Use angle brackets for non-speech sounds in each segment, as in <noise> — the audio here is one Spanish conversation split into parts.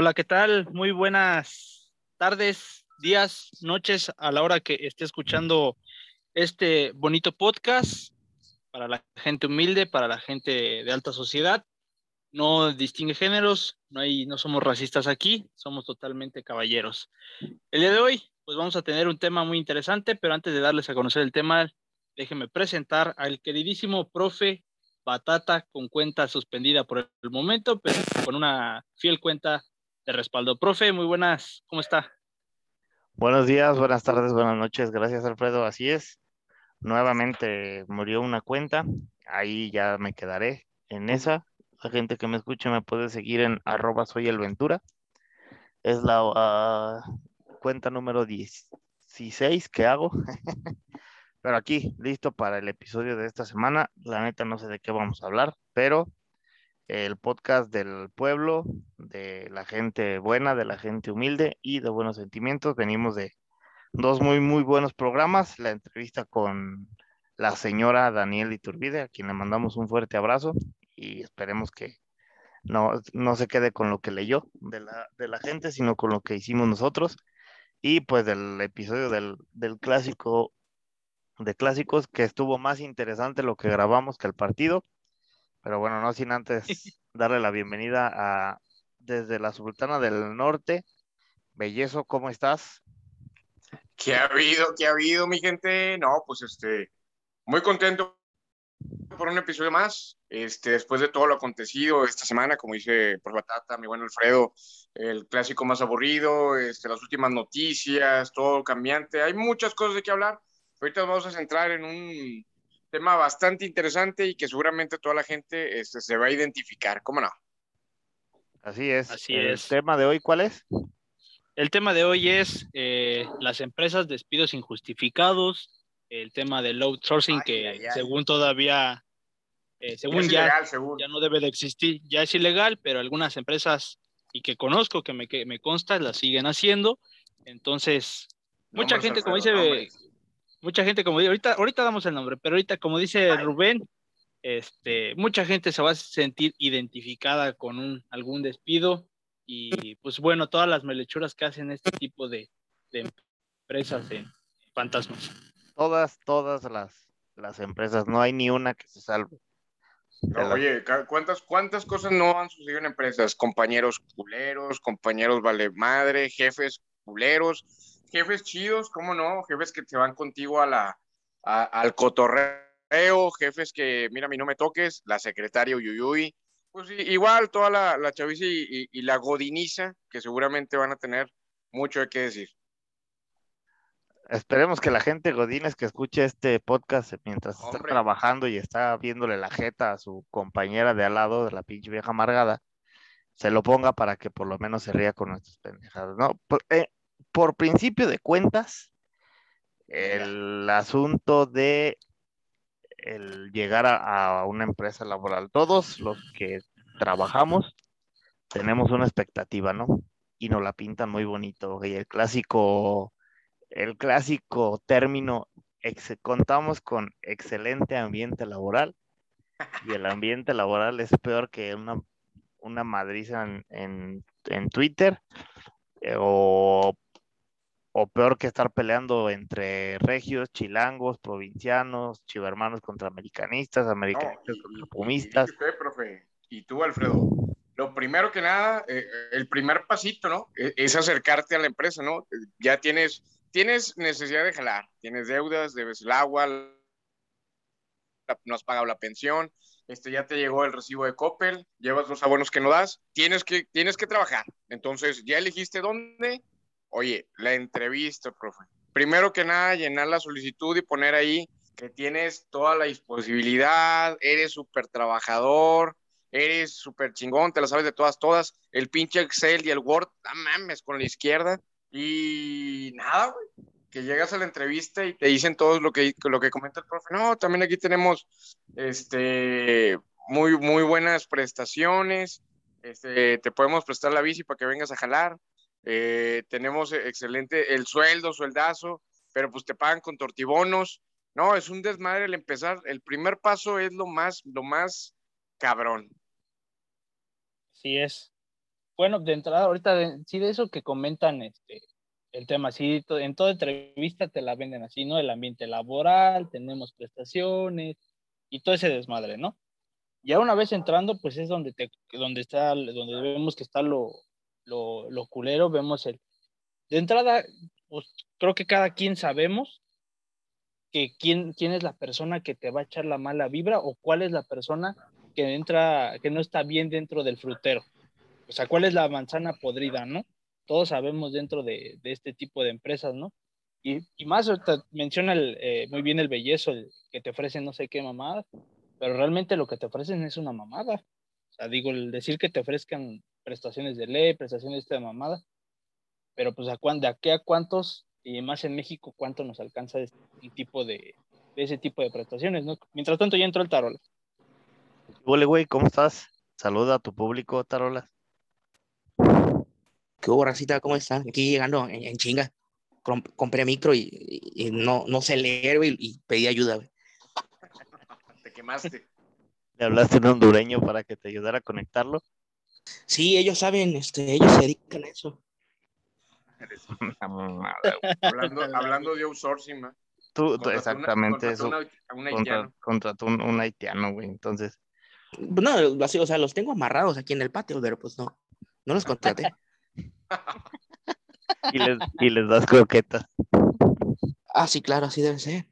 Hola, ¿qué tal? Muy buenas tardes, días, noches a la hora que esté escuchando este bonito podcast para la gente humilde, para la gente de alta sociedad. No distingue géneros, no, hay, no somos racistas aquí, somos totalmente caballeros. El día de hoy, pues vamos a tener un tema muy interesante, pero antes de darles a conocer el tema, déjenme presentar al queridísimo profe Batata con cuenta suspendida por el momento, pero con una fiel cuenta de respaldo. Profe, muy buenas, ¿cómo está? Buenos días, buenas tardes, buenas noches. Gracias, Alfredo. Así es. Nuevamente murió una cuenta. Ahí ya me quedaré en esa. La gente que me escuche me puede seguir en arroba el Ventura. Es la uh, cuenta número 16 que hago. <laughs> pero aquí, listo para el episodio de esta semana. La neta no sé de qué vamos a hablar, pero el podcast del pueblo, de la gente buena, de la gente humilde y de buenos sentimientos. Venimos de dos muy, muy buenos programas. La entrevista con la señora Daniel Iturbide, a quien le mandamos un fuerte abrazo y esperemos que no, no se quede con lo que leyó de la, de la gente, sino con lo que hicimos nosotros. Y pues del episodio del, del clásico de clásicos, que estuvo más interesante lo que grabamos que el partido pero bueno, no sin antes <laughs> darle la bienvenida a desde la Sultana del Norte. Bellezo, ¿cómo estás? ¿Qué ha habido? ¿Qué ha habido, mi gente? No, pues este, muy contento por un episodio más. Este, después de todo lo acontecido esta semana, como dice por Batata, mi buen Alfredo, el clásico más aburrido, este, las últimas noticias, todo cambiante. Hay muchas cosas de qué hablar. Ahorita vamos a centrar en un tema bastante interesante y que seguramente toda la gente este, se va a identificar, ¿cómo no? Así es. Así ¿El es. tema de hoy cuál es? El tema de hoy es eh, las empresas despidos injustificados, el tema del outsourcing Ay, que ay, ay. según todavía, eh, según Es ya, ilegal, según. ya no debe de existir, ya es ilegal, pero algunas empresas y que conozco, que me, que me consta, las siguen haciendo. Entonces, mucha gente, como dice. Mucha gente, como dice, ahorita, ahorita damos el nombre, pero ahorita, como dice Rubén, este, mucha gente se va a sentir identificada con un, algún despido y pues bueno, todas las melechuras que hacen este tipo de, de empresas en fantasmas. Todas, todas las, las empresas, no hay ni una que se salve. No, de la- oye, ¿cuántas, ¿cuántas cosas no han sucedido en empresas? Compañeros culeros, compañeros vale madre, jefes culeros, jefes chidos, ¿cómo no? Jefes que te van contigo a la, a- al cotorreo, jefes que, mira, a mí no me toques, la secretaria Uyuyuy. Pues igual toda la, la chaviza y, y- y la godiniza, que seguramente van a tener mucho de qué decir. Esperemos que la gente Godínez que escuche este podcast mientras está trabajando y está viéndole la jeta a su compañera de al lado de la pinche vieja amargada, se lo ponga para que por lo menos se ría con nuestras pendejadas, ¿no? Por, eh, por principio de cuentas, el asunto de el llegar a, a una empresa laboral, todos los que trabajamos tenemos una expectativa, ¿no? Y nos la pintan muy bonito, y el clásico el clásico término, ex- contamos con excelente ambiente laboral <laughs> y el ambiente laboral es peor que una, una madriza en, en- en Twitter eh, o, o peor que estar peleando entre regios, chilangos, provincianos, chivermanos contra americanistas, No, americanistas y- contra y pumistas. dice usted, profe, y tú, Alfredo, lo primero que nada, eh, el primer pasito, ¿no? E- Es acercarte a la empresa, ¿no? Ya tienes, tienes necesidad de jalar, tienes deudas, debes el agua, la- no has pagado la pensión, este, ya te llegó el recibo de Coppel, llevas los abonos que no das, tienes que, tienes que trabajar. Entonces, ¿ya elegiste dónde? Oye, la entrevista, profe. Primero que nada, llenar la solicitud y poner ahí que tienes toda la disponibilidad, eres súper trabajador, eres súper chingón, te la sabes de todas, todas, el pinche Excel y el Word, no mames, con la izquierda, y nada, güey, que llegas a la entrevista y te dicen todo lo que, lo que comenta el profe, no, también aquí tenemos, este, muy, muy buenas prestaciones, este, te podemos prestar la bici para que vengas a jalar, eh, tenemos excelente el sueldo, sueldazo, pero pues te pagan con tortibonos, no, es un desmadre el empezar, el primer paso es lo más, lo más cabrón. Sí es. Bueno, de entrada, ahorita, sí, de eso que comentan este, el tema, sí, en toda entrevista te la venden así, ¿no? El ambiente laboral, tenemos prestaciones y todo ese desmadre, ¿no? Ya una vez entrando, pues es donde, te, donde, está, donde vemos que está lo, lo, lo culero, vemos el... De entrada, pues creo que cada quien sabemos que quién, quién es la persona que te va a echar la mala vibra o cuál es la persona que entra, que no está bien dentro del frutero. O sea, cuál es la manzana podrida, ¿no? Todos sabemos dentro de, de este tipo de empresas, ¿no? Y, y más, menciona eh, muy bien el bellezo, el que te ofrecen no sé qué mamada, pero realmente lo que te ofrecen es una mamada. O sea, digo, el decir que te ofrezcan prestaciones de ley, prestaciones de mamada, pero pues a, de aquí a cuántos y más en México, cuánto nos alcanza este, un tipo de, de, ese tipo de prestaciones, ¿no? Mientras tanto, ya entró el Tarola. Hola, güey, ¿cómo estás? Saluda a tu público, Tarola. ¿Qué hubo, Racita? ¿Cómo están? Aquí llegando en, en chinga. compré micro y, y, y, no, no sé leer, güey, y pedí ayuda, güey. Te quemaste. <laughs> ¿Le hablaste a un hondureño para que te ayudara a conectarlo? Sí, ellos saben, este, ellos se dedican a eso. hablando, hablando de outsourcing, ¿no? Tú, tú exactamente una, eso. Una. Contrató un, un, haitiano, güey. Entonces. No, así, o sea, los tengo amarrados aquí en el patio, pero pues no. No los contraté. <laughs> y, les, y les das croquetas. Ah, sí, claro, así debe ser.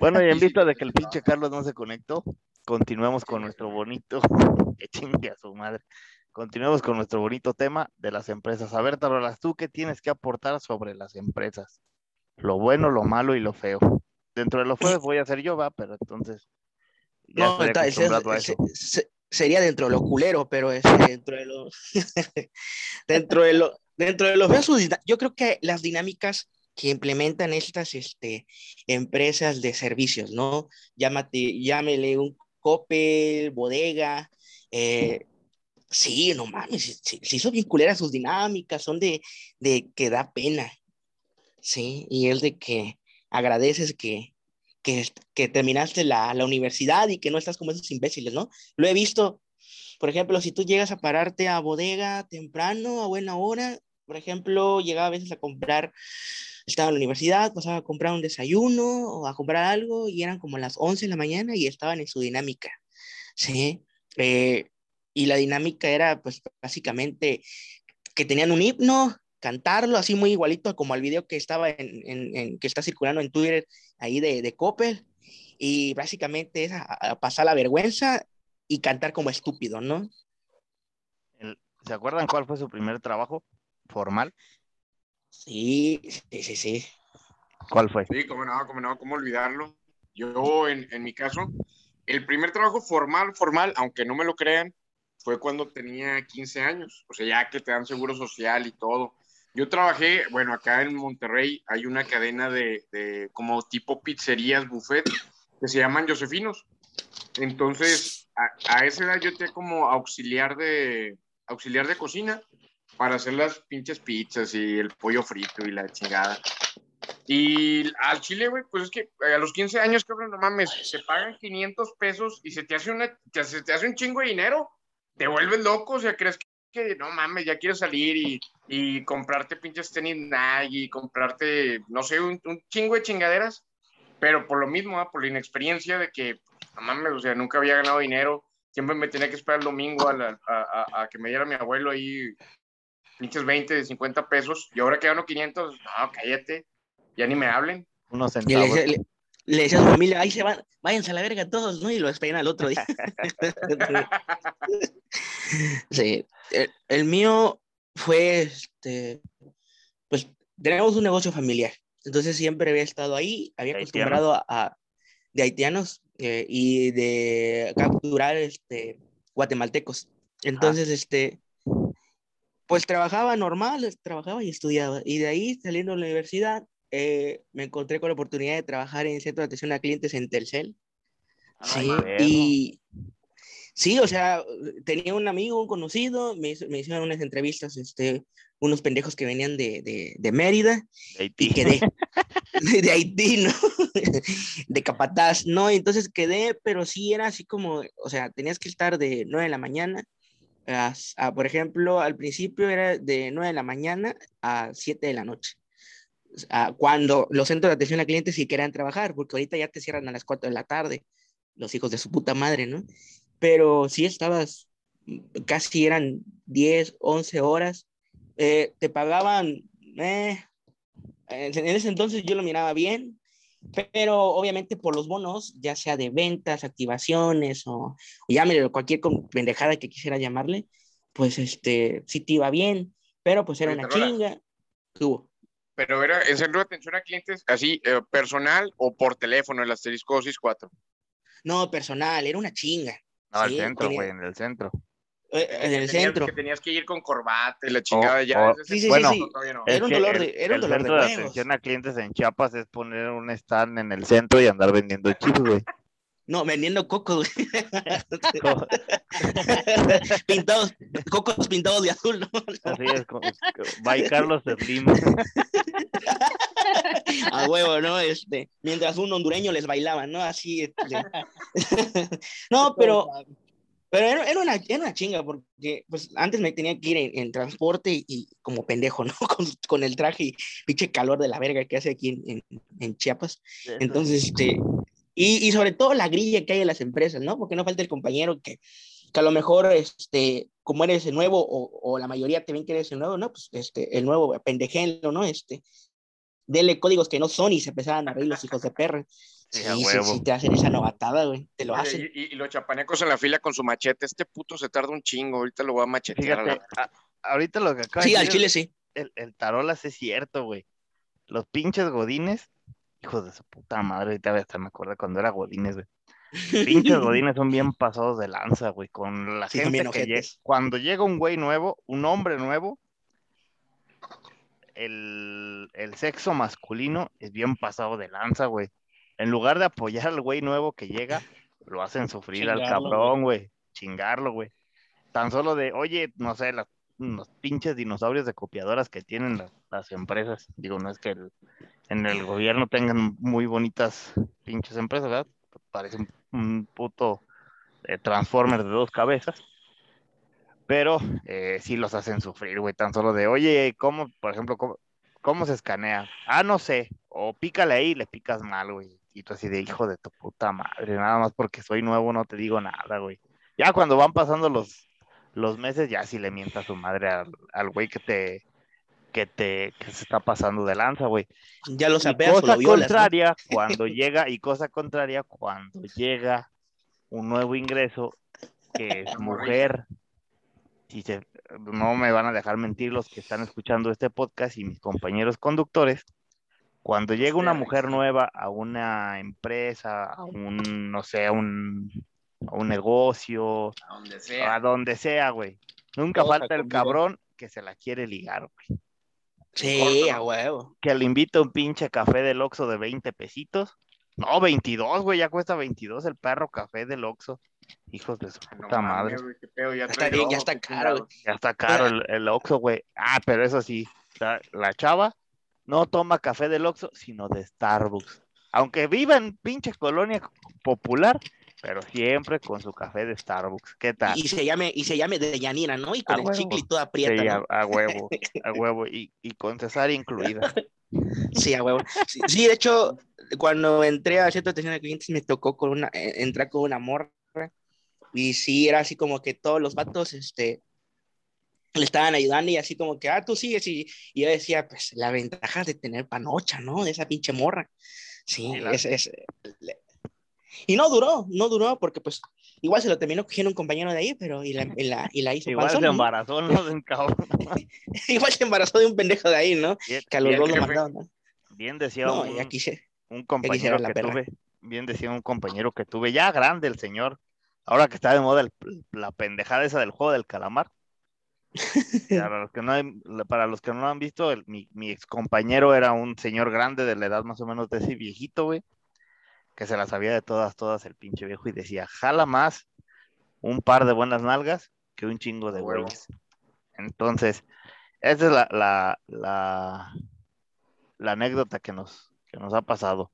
Bueno, y en vista de que el pinche Carlos no se conectó, continuemos con nuestro bonito. <laughs> que chingue a su madre. Continuemos con nuestro bonito tema de las empresas. A ver, Tarolas, ¿tú qué tienes que aportar sobre las empresas? Lo bueno, lo malo y lo feo. Dentro de lo feo voy a ser yo, va, pero entonces. Ya no, está, ese, ese, ese, sería dentro de lo culero, pero es dentro de lo. <laughs> dentro de lo. Dentro de lo feo, yo creo que las dinámicas que implementan estas este, empresas de servicios, ¿no? Llámate, llámele un Coppel, bodega, eh, Sí, no mames, se, se hizo bien culera sus dinámicas, son de, de que da pena. Sí, y es de que agradeces que, que, que terminaste la, la, universidad y que no estás como esos imbéciles, ¿no? Lo he visto, por ejemplo, si tú llegas a pararte a bodega temprano, a buena hora, por ejemplo, llegaba a veces a comprar, estaba en la universidad, pasaba a comprar un desayuno o a comprar algo y eran como las 11 de la mañana y estaban en su dinámica, ¿sí? Eh, y la dinámica era pues básicamente que tenían un himno, cantarlo así muy igualito como al video que estaba en, en, en que está circulando en Twitter ahí de, de Coppel y básicamente es a, a pasar la vergüenza y cantar como estúpido, ¿no? ¿Se acuerdan cuál fue su primer trabajo formal? Sí, sí, sí, sí. ¿Cuál fue? Sí, cómo no, cómo no, cómo olvidarlo. Yo, en, en mi caso, el primer trabajo formal, formal, aunque no me lo crean, fue cuando tenía 15 años, o sea, ya que te dan seguro social y todo. Yo trabajé, bueno, acá en Monterrey hay una cadena de, de como tipo pizzerías, buffet, que se llaman Josefinos. Entonces, a, a, esa edad yo tenía como auxiliar de, auxiliar de cocina para hacer las pinches pizzas y el pollo frito y la chingada. Y al chile, güey, pues es que a los 15 años, cabrón, no mames, se pagan 500 pesos y se te hace, una, se te hace un chingo de dinero te vuelves loco, o sea, crees que, que no mames, ya quieres salir y, y, comprarte pinches tenis Nike y comprarte, no sé, un, un, chingo de chingaderas, pero por lo mismo, ¿eh? por la inexperiencia de que, no mames, o sea, nunca había ganado dinero, siempre me tenía que esperar el domingo a, a que me diera mi abuelo ahí pinches 20, 50 pesos, y ahora que gano 500, no, cállate, ya ni me hablen. Unos centavos. Le, le, le decía a su familia, ahí se van, váyanse a la verga todos, ¿no? Y lo esperan al otro día. <laughs> sí, el, el, mío fue, este, pues, tenemos un negocio familiar, entonces siempre había estado ahí, había acostumbrado a, a, de haitianos eh, y de capturar, este, guatemaltecos. Entonces, este, pues trabajaba normal, trabajaba y estudiaba. Y de ahí, saliendo de la universidad, eh, me encontré con la oportunidad de trabajar en el centro de atención a clientes en Telcel. sí, y sí, o sea, tenía un amigo, un conocido, me, me hicieron unas entrevistas, este, unos pendejos que venían de, de, de Mérida de Haití. y quedé <laughs> <laughs> de, Haití, ¿no? <laughs> de Capataz, ¿no? Entonces quedé, pero sí era así como, o sea, tenías que estar de 9 de la mañana a, por ejemplo, al principio era de 9 de la mañana a 7 de la noche. cuando los centros de atención al cliente sí querían trabajar, porque ahorita ya te cierran a las 4 de la tarde, los hijos de su puta madre, ¿no? Pero sí estabas, casi eran 10, 11 horas, eh, te pagaban, eh, en ese entonces yo lo miraba bien, pero obviamente por los bonos, ya sea de ventas, activaciones o, o llámele cualquier pendejada que quisiera llamarle, pues este, sí te iba bien, pero pues era una chinga. Tuvo. Pero era en centro de atención a clientes, así, eh, personal o por teléfono, el asterisco 4 No, personal, era una chinga. No, al centro, güey, en el centro. Eh, en el centro. Que tenías que ir con corbata y la chingada ya. sí, sí, bueno, sí, Era un dolor de, era un dolor centro de, atención a clientes en Chiapas es poner un stand en el centro y andar vendiendo chips, güey. No, vendiendo cocos, güey. <laughs> pintados, cocos pintados de azul, ¿no? Así es, by Carlos Slim. A huevo, ¿no? Este, mientras un hondureño les bailaba, ¿no? Así. Este. <laughs> no, pero pero era, era, una, era una chinga, porque pues antes me tenía que ir en, transporte y, como pendejo, ¿no? <laughs> Con, con, el traje y pinche calor de la verga que hace aquí en, en, Chiapas. Entonces, este, y, y, sobre todo la grilla que hay en las empresas, ¿no? Porque no falta el compañero que, que a lo mejor, este, como eres el nuevo, o, o, la mayoría te ven que eres el nuevo, ¿no? Pues este, el nuevo, pendejelo, ¿no? Este, dele códigos que no son y se empezaban a reír los hijos de perra. Sí, sí, te hacen esa novatada, güey. Te lo hacen. Y, los chapanecos en la fila con su machete. Este puto se tarda un chingo. Ahorita lo voy a machetear. ahorita lo que acaba Sí, al chile sí. El, el tarolas es cierto, güey. Los pinches godines, hijos de su puta madre. Ahorita hasta me acuerdo cuando era godines, güey. <laughs> Pinches godines son bien pasados de lanza, güey. Con la gente que llega. Cuando llega un güey nuevo, un hombre nuevo, el, el sexo masculino es bien pasado de lanza, güey en lugar de apoyar al güey nuevo que llega, lo hacen sufrir al cabrón, güey. Chingarlo, güey. Tan solo de, oye, no sé, los pinches dinosaurios de copiadoras que tienen las, empresas. Digo, no es que en el gobierno tengan muy bonitas pinches empresas, ¿verdad? Parece un, puto eh, Transformer de dos cabezas. Pero eh, sí los hacen sufrir, güey. Tan solo de, oye, ¿cómo, por ejemplo, cómo, cómo se escanea? Ah, no sé. O pícale ahí y le picas mal, güey y tú así de hijo de tu puta madre, nada más porque soy nuevo no te digo nada, güey. Ya cuando van pasando los, los meses, ya sí le mienta a su madre al, güey que te, que te, que se está pasando de lanza, güey. Ya lo sabes. Cosa contraria, <laughs> cuando llega, y cosa contraria, cuando llega un nuevo ingreso que es mujer, si se, no me van a dejar mentir los que están escuchando este podcast y mis compañeros conductores, cuando llega una mujer nueva a una empresa, a un, no sé, a un, un negocio, a donde sea, a donde sea, güey. Nunca falta el cabrón que se la quiere ligar, güey. Sí, a huevo. Que le invita un pinche café del Oxxo de 20 pesitos. No, 22, güey, ya cuesta 22 el perro café del Oxxo. Hijos de su puta madre. ya, está, ya está caro. Ya está caro el, el Oxxo, güey. Ah, pero eso sí, la chava no toma café del Oxxo, sino de Starbucks. Aunque viva en pinche colonia popular, pero siempre con su café de Starbucks. ¿Qué tal? Y se llame, y se llame de Yanina, ¿no? Y con el chicle y toda prieta. Sí, a, huevo, <laughs> a huevo, y, y con cesárea incluida. Sí, a huevo. Sí, de hecho, cuando entré a cierta atención de clientes me tocó con una, eh, entrar con una morra. Y sí, era así como que todos los vatos, este, le estaban ayudando y así como que, ah, tú sigues. Y, y yo decía, pues la ventaja de tener panocha, ¿no? De esa pinche morra. Sí, es, es, Y no duró, no duró porque pues igual se lo terminó cogiendo un compañero de ahí, pero y la, y la, y la hizo Igual se embarazó, ¿no? De un <laughs> igual se embarazó de un pendejo de ahí, ¿no? que a los dos lo mandaron, ¿no? Bien decía un, un compañero que tuve, bien decía un compañero que tuve, ya grande el señor, ahora que está de moda la pendejada esa del juego del calamar. Para, <laughs> los que no para los que no lo han visto, mi, mi ex compañero era un señor grande de la edad más o menos de ese viejito, güey, que se la sabía de todas, todas el pinche viejo y decía, jala más un par de buenas nalgas que un chingo de güeyes. Entonces, esa es la, la, la, la anécdota que nos, que nos ha pasado.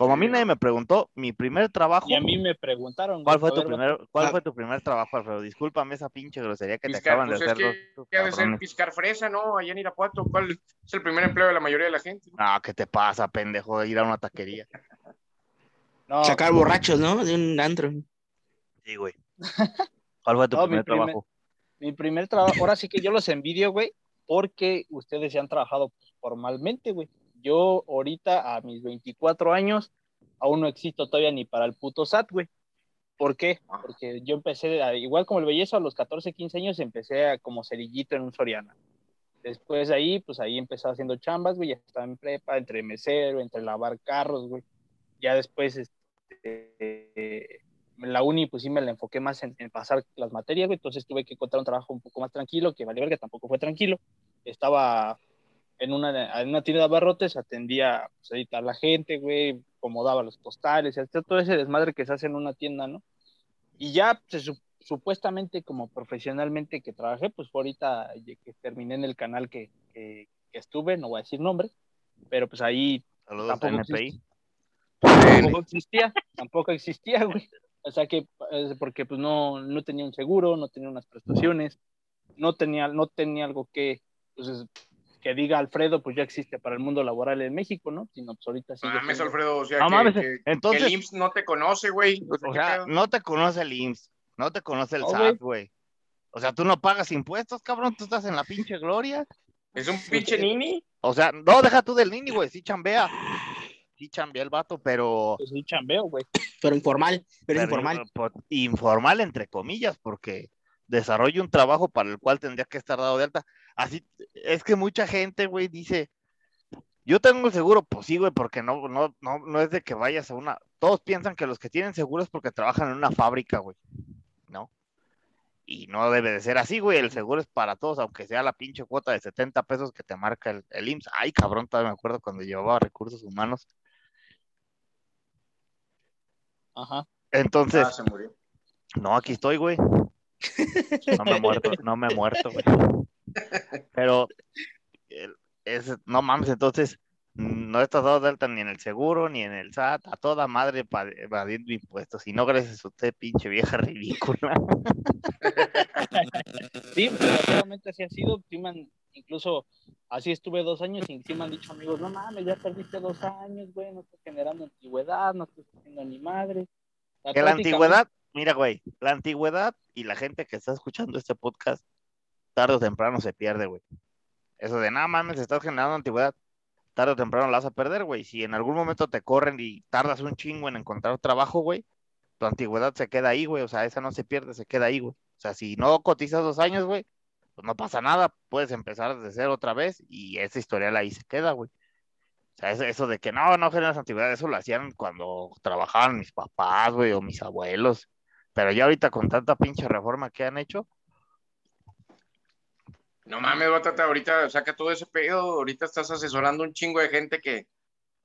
Como a mí nadie me preguntó, mi primer trabajo. Y a mí me preguntaron. ¿Cuál fue tu primer, cuál fue tu primer trabajo, Alfredo? Discúlpame esa pinche grosería que te acaban de pues hacer. Es que, de ser piscar fresa, ¿no? Allá en Irapuato, ¿cuál es el primer empleo de la mayoría de la gente? No, ¿qué te pasa, pendejo? Ir a una taquería. <laughs> Sacar borrachos, ¿no? De un antro. Sí, güey. ¿Cuál fue tu <laughs> primer trabajo? mi primer trabajo, ahora sí que yo los envidio, güey, porque ustedes ya han trabajado formalmente, güey. Yo ahorita a mis 24 años aún no existo todavía ni para el puto SAT, güey. ¿Por qué? Ah. Porque yo empecé, igual como el bellezo, a los 14, 15 años empecé a, como cerillito en un Soriana. Después de ahí, pues ahí empecé haciendo chambas, güey, ya estaba en prepa, entre mesero, entre lavar carros, güey. Ya después, este, la uni, pues sí me la enfoqué más en, pasar las materias, güey, entonces tuve que encontrar un trabajo un poco más tranquilo, que vale que tampoco fue tranquilo. Estaba en una, en una tienda de abarrotes, atendía pues, a editar la gente, güey, acomodaba los postales, todo ese desmadre que se hace en una tienda, ¿no? Y ya supuestamente como profesionalmente que trabajé, pues fue ahorita que terminé en el canal que, que, estuve, no voy a decir nombre, pero pues ahí tampoco, existía, tampoco existía, tampoco existía, güey. O sea que, porque pues no, no tenía un seguro, no tenía unas prestaciones, no tenía, no tenía algo que, pues, que diga Alfredo, pues ya existe para el mundo laboral en México, ¿no? Sino pues ahorita sí. Mames, Alfredo, o sea, no, que, entonces, el IMSS no te conoce, güey. O sea, no te conoce el IMSS, no te conoce el SAT, güey. O sea, tú no pagas impuestos, cabrón, tú estás en la pinche gloria. ¿Es un pinche nini? O sea, no, deja tú del nini, güey, sí chambea. Sí chambea el vato, pero... Pues sí chambeo, güey. Pero informal, pero, informal. Informal, entre comillas, porque desarrolla un trabajo para el cual tendría que estar dado de alta. Así, es que mucha gente, güey, dice, yo tengo seguro, pues sí, güey, porque no, no, no, no es de que vayas a una, todos piensan que los que tienen seguro es porque trabajan en una fábrica, güey, ¿no? Y no debe de ser así, güey, el seguro es para todos, aunque sea la pinche cuota de 70 pesos que te marca el, el IMSS. Ay, cabrón, todavía me acuerdo cuando llevaba recursos humanos. Ajá. Entonces, ah, no, aquí estoy, güey. No me he muerto, no me he muerto, güey. Pero, es, no mames, entonces, no estás dado delta ni en el seguro, ni en el SAT, a toda madre evadiendo impuestos. Y no gracias a usted, pinche vieja ridícula. Sí, realmente así ha sido. incluso así estuve dos años y sí me han dicho amigos, no mames, ya perdiste dos años, güey, no estás generando antigüedad, no estás haciendo ni madre. que la antigüedad, mira, güey, la antigüedad y la gente que está escuchando este podcast, tarde o temprano se pierde, güey. Eso de, nada mames, estás generando antigüedad, tarde o temprano la vas a perder, güey. Si en algún momento te corren y tardas un chingo en encontrar trabajo, güey, tu antigüedad se queda ahí, güey. O sea, esa no se pierde, se queda ahí, güey. O sea, si no cotizas dos años, güey, pues no pasa nada, puedes empezar desde cero otra vez y esa historial ahí se queda, güey. O sea, eso, de que no, no generas antigüedad, eso lo hacían cuando trabajaban mis papás, güey, o mis abuelos. Pero ya ahorita con tanta pinche reforma que han hecho. No mames, Batata, ahorita saca todo ese pedo, ahorita estás asesorando un chingo de gente que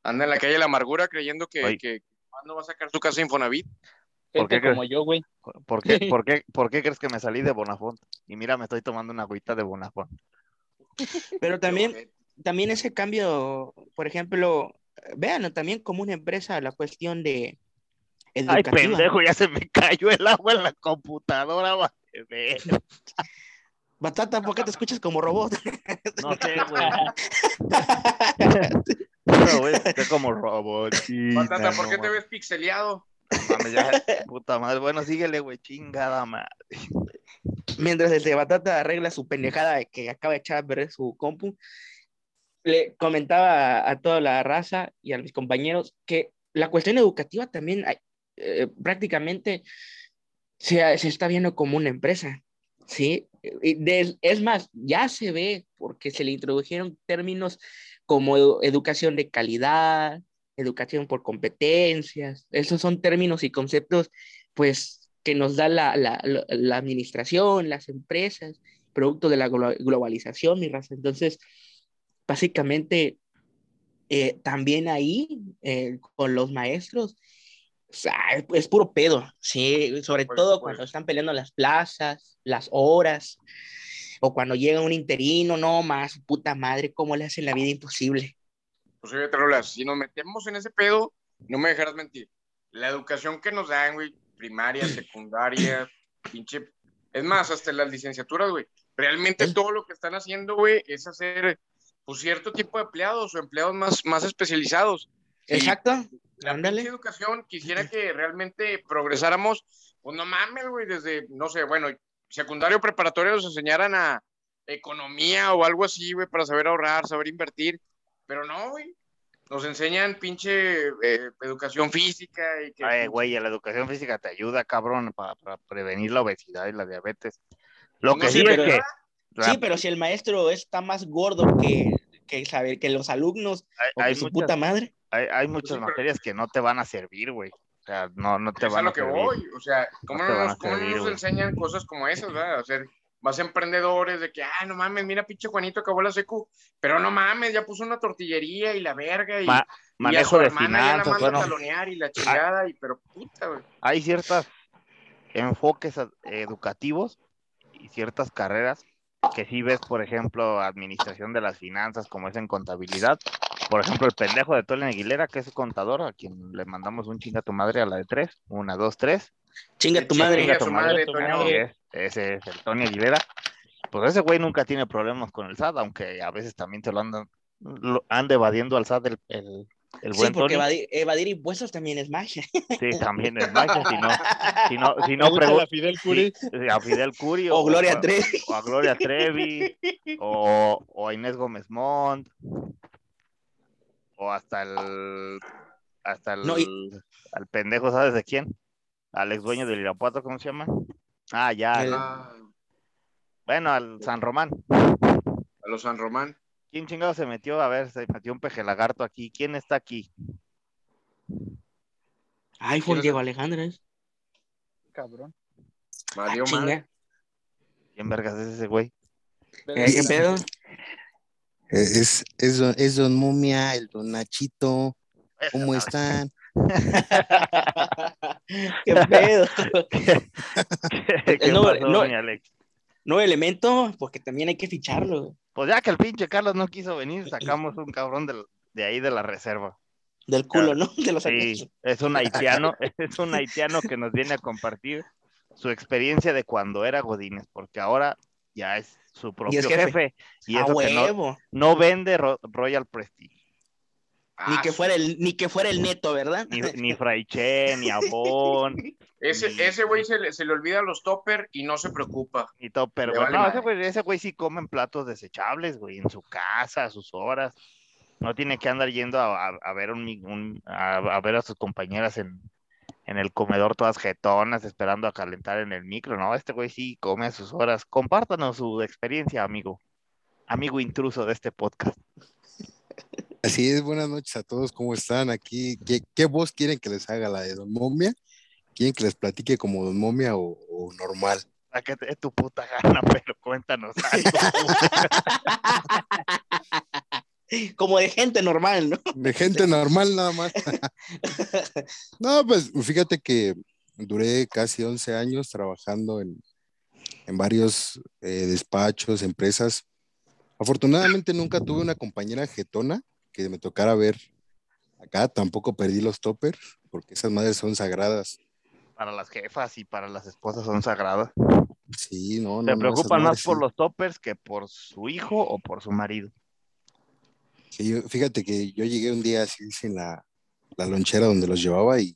anda en la calle de la amargura creyendo que, que cuando va a sacar su casa Infonavit. ¿Por qué como yo, güey. ¿Por qué, <laughs> por, qué, ¿Por qué crees que me salí de Bonafont? Y mira, me estoy tomando una agüita de Bonafont. <laughs> Pero también, también ese cambio, por ejemplo, vean también como una empresa la cuestión de Ay, pendejo, ya se me cayó el agua en la computadora, va. Batata, ¿por qué te escuchas como robot? <laughs> No sé, güey. <laughs> no, güey, estoy como robot. Batata, ¿por qué te ves pixeleado? ya, puta madre. Bueno, síguele, güey, chingada madre. Mientras el de Batata arregla su pendejada que acaba de echar a ver su compu, le comentaba a toda la raza y a mis compañeros que la cuestión educativa también eh, prácticamente se, se, está viendo como una empresa, ¿sí? es más, ya se ve porque se le introdujeron términos como educación de calidad, educación por competencias, esos son términos y conceptos, pues, que nos da la, la, administración, las empresas, producto de la globalización, mi raza. Entonces, básicamente, eh, también ahí, eh, con los maestros, es, puro pedo, sí, sobre pues, todo cuando están peleando las plazas, las horas, o cuando llega un interino, no más, puta madre, cómo le hacen la vida imposible. Pues oye, Tarolas, si nos metemos en ese pedo, no me dejarás mentir. La educación que nos dan, güey, primaria, <clears throat> secundaria, pinche. Es más, hasta las licenciaturas, güey. Realmente todo lo que están haciendo, güey, es hacer pues, cierto tipo de empleados o empleados más, más especializados. Exacto. La educación quisiera que realmente progresáramos, pues no mames, güey, desde, no sé, bueno, secundario preparatorio nos enseñaran a economía o algo así, güey, para saber ahorrar, saber invertir, pero no, güey. Nos enseñan pinche eh, educación física y que... Ay, güey, la educación física te ayuda, cabrón, para, prevenir la obesidad y la diabetes. Lo que sí, es que... Sí, pero si el maestro está más gordo que, que saber que los alumnos hay, su puta madre. Hay, hay muchas materias que no te van a servir, güey. O sea, no, no te van a, lo que voy. O sea, ¿cómo no, nos, ¿cómo nos enseñan cosas como esas, verdad? O sea, más emprendedores de que, ah, no mames, mira, pinche Juanito acabó la secu, pero no mames, ya puso una tortillería y la verga y, manejo de finanzas, ya la bueno, y la chingada, y, pero puta, güey. Hay ciertos enfoques educativos y ciertas carreras que si ves, por ejemplo, administración de las finanzas, como es en contabilidad. Por ejemplo, el pendejo de Tony Aguilera, que es contador, a quien le mandamos un chinga a tu madre a la de tres, una, dos, tres. Chinga tu madre. Chinga tu madre, madre Ese es el Tony Aguilera. Pues ese güey nunca tiene problemas con el SAT, aunque a veces también te lo andan, lo, anda evadiendo al SAT el, sí, porque evadir, impuestos también es magia. Sí, <laughs> también es magia. Si no, si no, si no a Fidel Curi. a Fidel Curi. O, Gloria Trevi. O a Gloria Trevi. o, o a Inés Gómez Montt. O hasta el. Hasta el. Al pendejo, ¿sabes de quién? Al ex dueño del Irapuato, ¿cómo se llama? Ah, ya. Bueno, al San Román. A los San Román. ¿Quién chingado se metió? A ver, se metió un peje lagarto aquí. ¿Quién está aquí? Ay, fue Diego Alejandro. Cabrón. Valió ah, ¿Quién vergas es ese güey? ¿Qué pedo? Es, es, don, es don Mumia, el don Nachito. ¿Cómo están? <laughs> ¿Qué pedo? <laughs> ¿Qué, qué, no, pasó, no, Alex? no elemento, porque también hay que ficharlo. Pues ya que el pinche Carlos no quiso venir, <laughs> sacamos un cabrón de, ahí de la reserva. Del culo, ¿no? <laughs> De los sí, es un <laughs> haitiano, es un haitiano que nos viene a compartir su experiencia de cuando era Godínez, porque ahora ya es su propio jefe? y eso que no, no, vende Royal Prestige. Ni, que fuera el, ni que fuera el neto, ¿verdad? Ni, <laughs> ni Fraiche, ni Abón. <laughs> Ese, ese güey se le, se le olvida los topper y no se preocupa. Y topper, güey. no, ese güey, ese güey sí come en platos desechables, güey, en su casa, a sus horas. No tiene que andar yendo a, a, ver un, a, ver a sus compañeras en, en el comedor todas jetonas, esperando a calentar en el micro, ¿no? Este güey sí come a sus horas. Compártanos su experiencia, amigo. Amigo intruso de este podcast. <laughs> Así es, buenas noches a todos, ¿cómo están? Aquí, ¿qué, qué voz quieren que les haga la de Don Momia? ¿Quieren que les platique como Don Momia o, normal? A que te dé tu puta gana, <laughs> pero cuéntanos <laughs> <laughs> como de gente normal, ¿no? De gente normal nada más. no, pues fíjate que duré casi 11 años trabajando en, en varios eh, despachos, empresas. Afortunadamente nunca tuve una compañera jetona que me tocara ver acá. Tampoco perdí los toppers porque esas madres son sagradas para las jefas y para las esposas son sagradas. Sí, no, no. Se preocupan más por los toppers que por su hijo o por su marido. Sí, fíjate que yo llegué un día así sin la, la lonchera donde los llevaba y.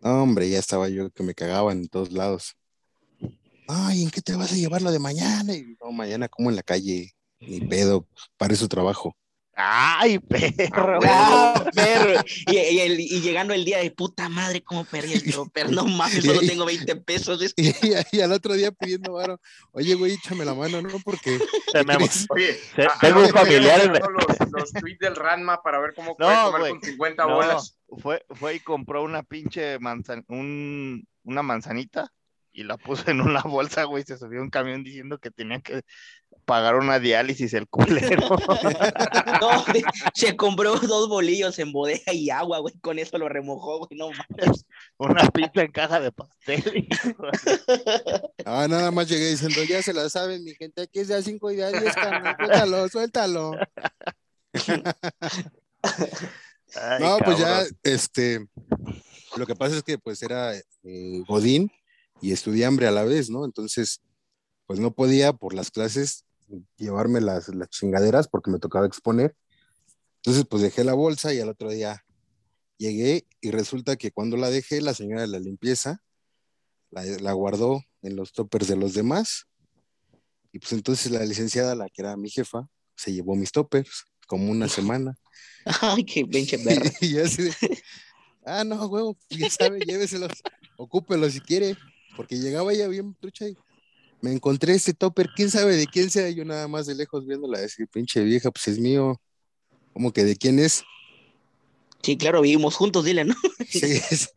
No, hombre, ya estaba yo que me cagaban en todos lados. Ay, ¿en qué te vas a llevar lo de mañana? Y no, mañana como en la calle, ni pedo, para su trabajo. ¡Ay, perro! Ah, perro. <laughs> Y, y, llegando el día de puta madre, ¿cómo perdí el <laughs> pero No mames, solo tengo 20 pesos. <laughs> Y, al otro día pidiendo varo, oye, güey, échame la mano, ¿no? Porque. Oye, tengo un familiar. Los, los, tweets del Ranma para ver cómo puede no, tomar con 50 bolas. fue, fue y compró una pinche manzan, un, una manzanita y la puso en una bolsa, güey, se subió un camión diciendo que tenía que pagar una diálisis el culero. <laughs> no, <laughs> se compró dos bolillos en bodega y agua, güey, con eso lo remojó, güey, no mames. Una pizza en caja de pastel. <laughs> ah, nada más llegué diciendo, ya se la saben, mi gente, aquí es de a 5 y de a 10, suéltalo, suéltalo. no, pues ya, este, lo que pasa es que pues era eh, Godín y estudiambre a la vez, ¿no? Entonces, pues no podía por las clases llevarme las, las chingaderas porque me tocaba exponer. Entonces, pues dejé la bolsa y al otro día llegué y resulta que cuando la dejé, la señora de la limpieza la, la guardó en los toppers de los demás. Y pues entonces la licenciada, la que era mi jefa, se llevó mis toppers como una semana. <laughs> Ay, qué pinche <laughs> perra. y así ah, no, huevo, ya sabe, lléveselos, ocúpelos si quiere, porque llegaba ya bien trucha y me encontré este topper, quién sabe de quién sea, yo nada más de lejos viéndola, decir, pinche vieja, pues es mío, como que de quién es. Sí, claro, vivimos juntos, dile, ¿no? <laughs> Sí, sí.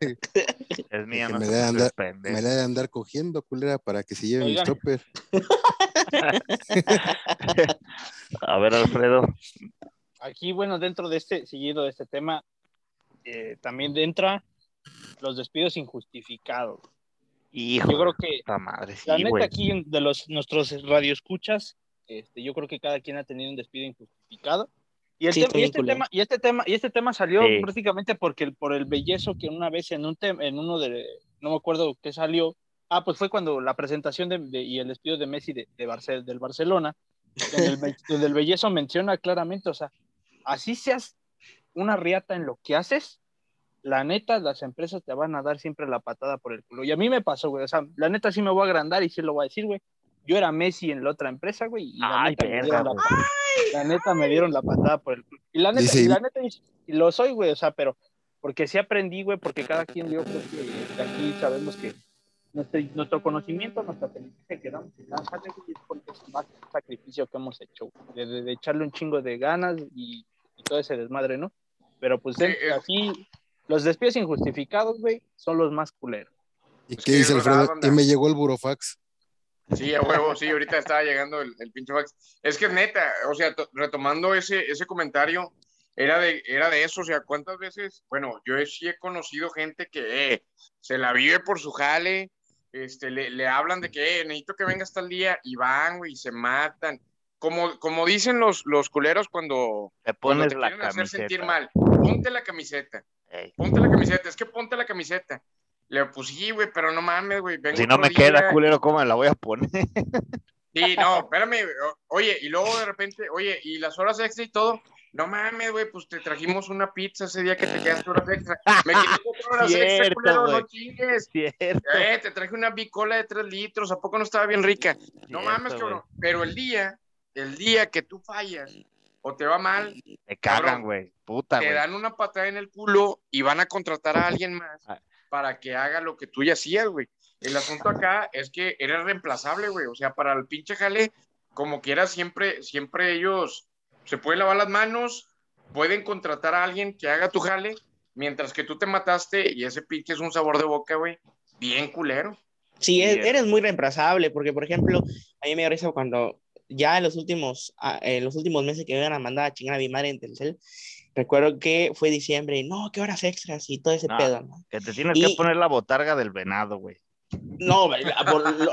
Es mía, no me, da andar, me la de andar cogiendo, culera, para que se lleve mi topper. <laughs> A ver, Alfredo. Aquí, bueno, dentro de este, seguido de este tema, eh, también entra los despidos injustificados. Hijo, yo creo que madre, la neta aquí de los nuestros radioescuchas, este, yo creo que cada quien ha tenido un despido injustificado. Y, el y, este tema, y este tema y este tema salió prácticamente porque por el bellezo que una vez en un en uno de no me acuerdo qué salió ah pues fue cuando la presentación de, y el despido de Messi de, de del Barcelona donde el, <laughs> el bellezo menciona claramente o sea así seas una riata en lo que haces, la neta, las empresas te van a dar siempre la patada por el culo. Y a mí me pasó, güey. O sea, la neta sí me voy a agrandar y sí lo voy a decir, güey. Yo era Messi en la otra empresa, güey. Y la, neta, me dieron la, la, neta me dieron la patada por el culo. Y la neta, y la neta, y lo soy, güey. O sea, pero porque sí aprendí, güey, porque cada quien, yo creo que aquí sabemos que nuestro, nuestro conocimiento, nuestra aprendizaje que damos en es porque es más sacrificio que hemos hecho, de, de echarle un chingo de ganas y y todo ese desmadre, ¿no? Pero pues así, los despidos injustificados, güey, son los más culeros. ¿Y qué dice Alfredo? Y me llegó el burofax. Sí, a huevo, sí, ahorita estaba llegando el, el pinche fax. Es que neta, o sea, retomando ese, ese comentario, era de, era de eso, o sea, ¿cuántas veces? Bueno, yo sí he conocido gente que eh, se la vive por su jale, este, le, le hablan de que eh, necesito que venga hasta el día y van, güey, y se matan como, como dicen los, los culeros cuando te pones la quieren hacer sentir mal, ponte la camiseta. Ponte la camiseta, es que ponte la camiseta. Le pues sí, güey, pero no mames, güey. Si no me queda culero, ¿cómo me la voy a poner? Sí, no, espérame. Oye, y luego de repente, oye, y las horas extra y todo. No mames, güey, pues te trajimos una pizza ese día que te quedaste horas extra. Me quedé cuatro horas extra, culero, no chingues. Eh, te traje una bicola de tres litros, ¿a poco no estaba bien rica? no mames, cabrón. Pero el día el día que tú fallas o te va mal, te cagan, güey. Puta, Te dan una patada en el culo y van a contratar a alguien más ah. para que haga lo que tú ya hacías, güey. El asunto acá es que eres reemplazable, güey. O sea, para el pinche jale, como quieras, siempre, siempre ellos se pueden lavar las manos, pueden contratar a alguien que haga tu jale, mientras que tú te mataste y ese pinche es un sabor de boca, güey, bien culero. Sí, eres muy reemplazable, porque por ejemplo, a mí me risa cuando ya en los últimos, ah, en los últimos meses que me iban a mandar a chingar a mi madre en Telcel, recuerdo que fue diciembre, no, qué horas extras y todo ese pedo, ¿no? Que te tienes que poner la botarga del venado, güey. No,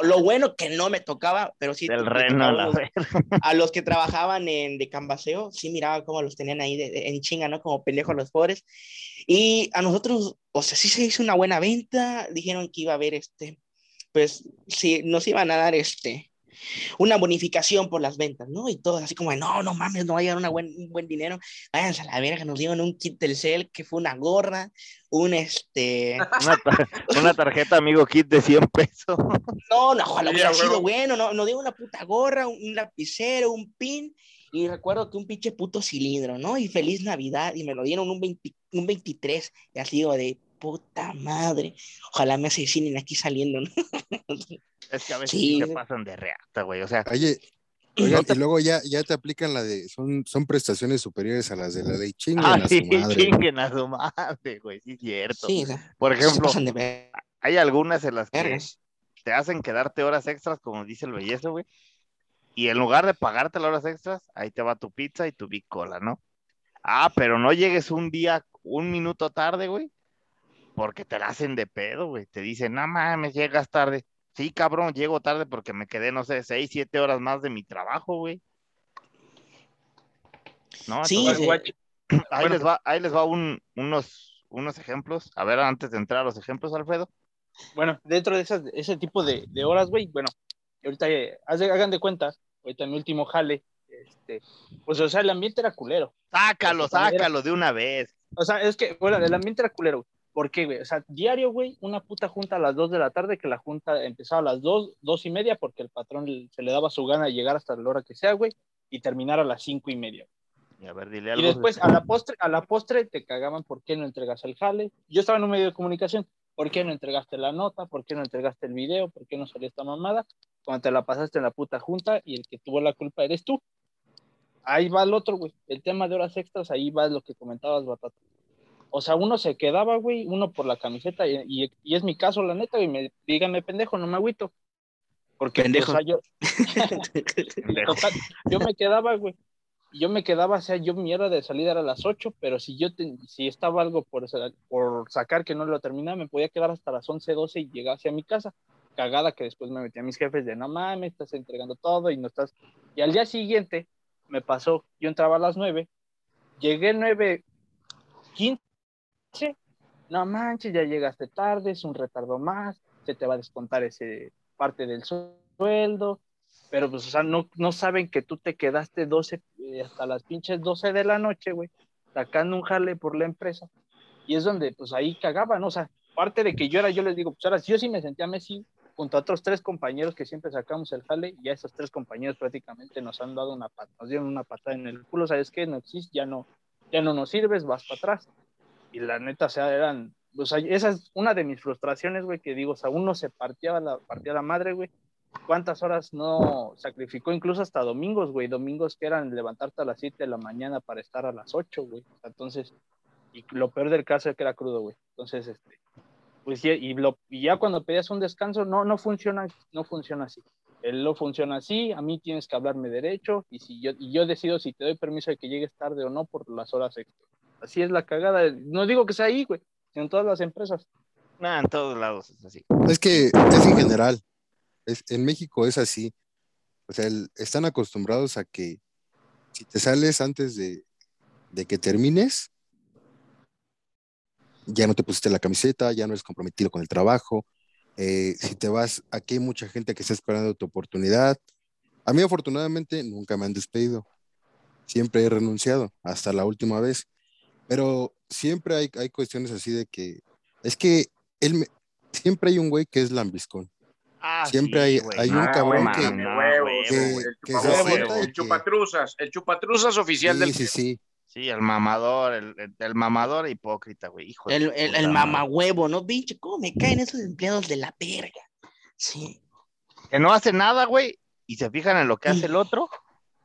lo, bueno que no me tocaba, pero sí. Del reno, la a los que trabajaban en de Cambaseo, sí miraba cómo los tenían ahí en chinga, ¿no? Como pendejos los pobres. Y a nosotros, o sea, sí se hizo una buena venta, dijeron que iba a haber este, pues sí, nos iban a dar este, una bonificación por las ventas, ¿no? Y todo así como, no, no mames, no va a llegar buen, un buen dinero, váyanse a la verga, nos dieron un kit del cel que fue una gorra, un este... <laughs> Una, tarjeta amigo kit de 100 pesos. <laughs> No, no, ojalá hubiera sido bueno, no, nos dio una puta gorra, un, lapicero, un pin, y recuerdo que un pinche puto cilindro, ¿no? Y feliz Navidad, y me lo dieron un, 20, un 23, y así digo de puta madre, ojalá me asesinen aquí saliendo, ¿no? <laughs> Es que a veces sí, se pasan de reata, güey. O sea. Oye, <clears throat> y luego ya, ya te aplican la de, son, son prestaciones superiores a las de la ley, chinguen a su madre. Chinguen a su madre, güey, sí es cierto. Por ejemplo, hay algunas en las que te hacen quedarte horas extras, como dice el belleza, güey, y en lugar de pagarte las horas extras, ahí te va tu pizza y tu bicola, ¿no? Ah, pero no llegues un día, un minuto tarde, güey, porque te la hacen de pedo, güey. Te dicen, no mames, llegas tarde. Sí, cabrón, llego tarde porque me quedé, no sé, seis, siete horas más de mi trabajo, güey. ¿No? sí, <clears throat> ahí, les va, ahí les va unos, unos ejemplos. A ver, antes de entrar a los ejemplos, Alfredo. Bueno, dentro de ese tipo de, horas, güey, bueno, ahorita eh, hagan de cuenta, ahorita mi último jale, este, pues o sea, el ambiente era culero. Sácalo, sácalo de una vez. O sea, es que, bueno, el ambiente era culero. ¿Por qué, güey? O sea, diario, güey, una puta junta a las 2 de la tarde, que la junta empezaba a las 2, 2 y media, porque el patrón se le daba su gana de llegar hasta la hora que sea, güey, y terminar a las 5 y media. Y, a ver, dile algo y después, a la, postre, a la postre, te cagaban por qué no entregas el jale. Yo estaba en un medio de comunicación, ¿por qué no entregaste la nota? ¿Por qué no entregaste el video? ¿Por qué no salió esta mamada? Cuando te la pasaste en la puta junta y el que tuvo la culpa eres tú. Ahí va el otro, güey. El tema de horas extras, ahí va lo que comentabas, Batata o sea, uno se quedaba, güey, uno por la camiseta, y, es mi caso, la neta, y me díganme pendejo, no me agüito. Porque, pendejo. O sea, yo, <laughs> yo me quedaba, güey, yo me quedaba, o sea, yo mi hora de salida era a las 8, pero si yo si estaba algo por, por sacar que no lo terminaba, me podía quedar hasta las 11, 12 y llegar hacia mi casa. Cagada que después me metí a mis jefes de no mames, estás entregando todo y no estás. Y al día siguiente me pasó, yo entraba a las 9, llegué 9, 15 no manches, ya llegaste tarde, es un retardo más, se te va a descontar ese parte del sueldo, pero pues, o sea, no, no saben que tú te quedaste 12, eh, hasta las pinches 12 de la noche, güey, sacando un jale por la empresa, y es donde, pues, ahí cagaban, o sea, parte de que yo era, yo les digo, pues, ahora, yo sí me sentía Messi, junto a otros tres compañeros que siempre sacamos el jale, y a esos tres compañeros prácticamente nos han dado una patada, nos dieron una patada en el culo, ¿sabes qué? No existe, ya no, ya no nos sirves, vas para atrás y la neta, o sea, eran, o sea, esa es una de mis frustraciones, güey, que digo, o sea, uno se partía la, partía la madre, güey, cuántas horas no sacrificó, incluso hasta domingos, güey, domingos que eran levantarte a las 7 de la mañana para estar a las 8, güey, entonces, y lo peor del caso es que era crudo, güey, entonces, este, pues y, y ya cuando pedías un descanso, no, no funciona, no funciona así. Él no funciona así, a mí tienes que hablarme derecho y si yo, y yo decido si te doy permiso de que llegues tarde o no por las horas extras. Así es la cagada. No digo que sea ahí, güey, en todas las empresas. Nada, en todos lados es así. Es que es en general. Es, en México es así. O sea, están acostumbrados a que si te sales antes de, que termines, ya no te pusiste la camiseta, ya no eres comprometido con el trabajo. Eh, si te vas, aquí hay mucha gente que está esperando tu oportunidad. A mí afortunadamente nunca me han despedido. Siempre he renunciado, hasta la última vez. Pero siempre hay, hay cuestiones así de que es que él siempre hay un güey que es lambiscón. Ah, siempre hay, hay, un ah, cabrón que, el, chupatruzas, el chupatruzas oficial del sí, sí. Sí, el mamador, el, el, mamador hipócrita, güey. Hijo el, el, el mamahuevo, ¿no? Pinche, ¿cómo me caen esos empleados de la verga? Sí. Que no hace nada, güey, y se fijan en lo que hace el otro,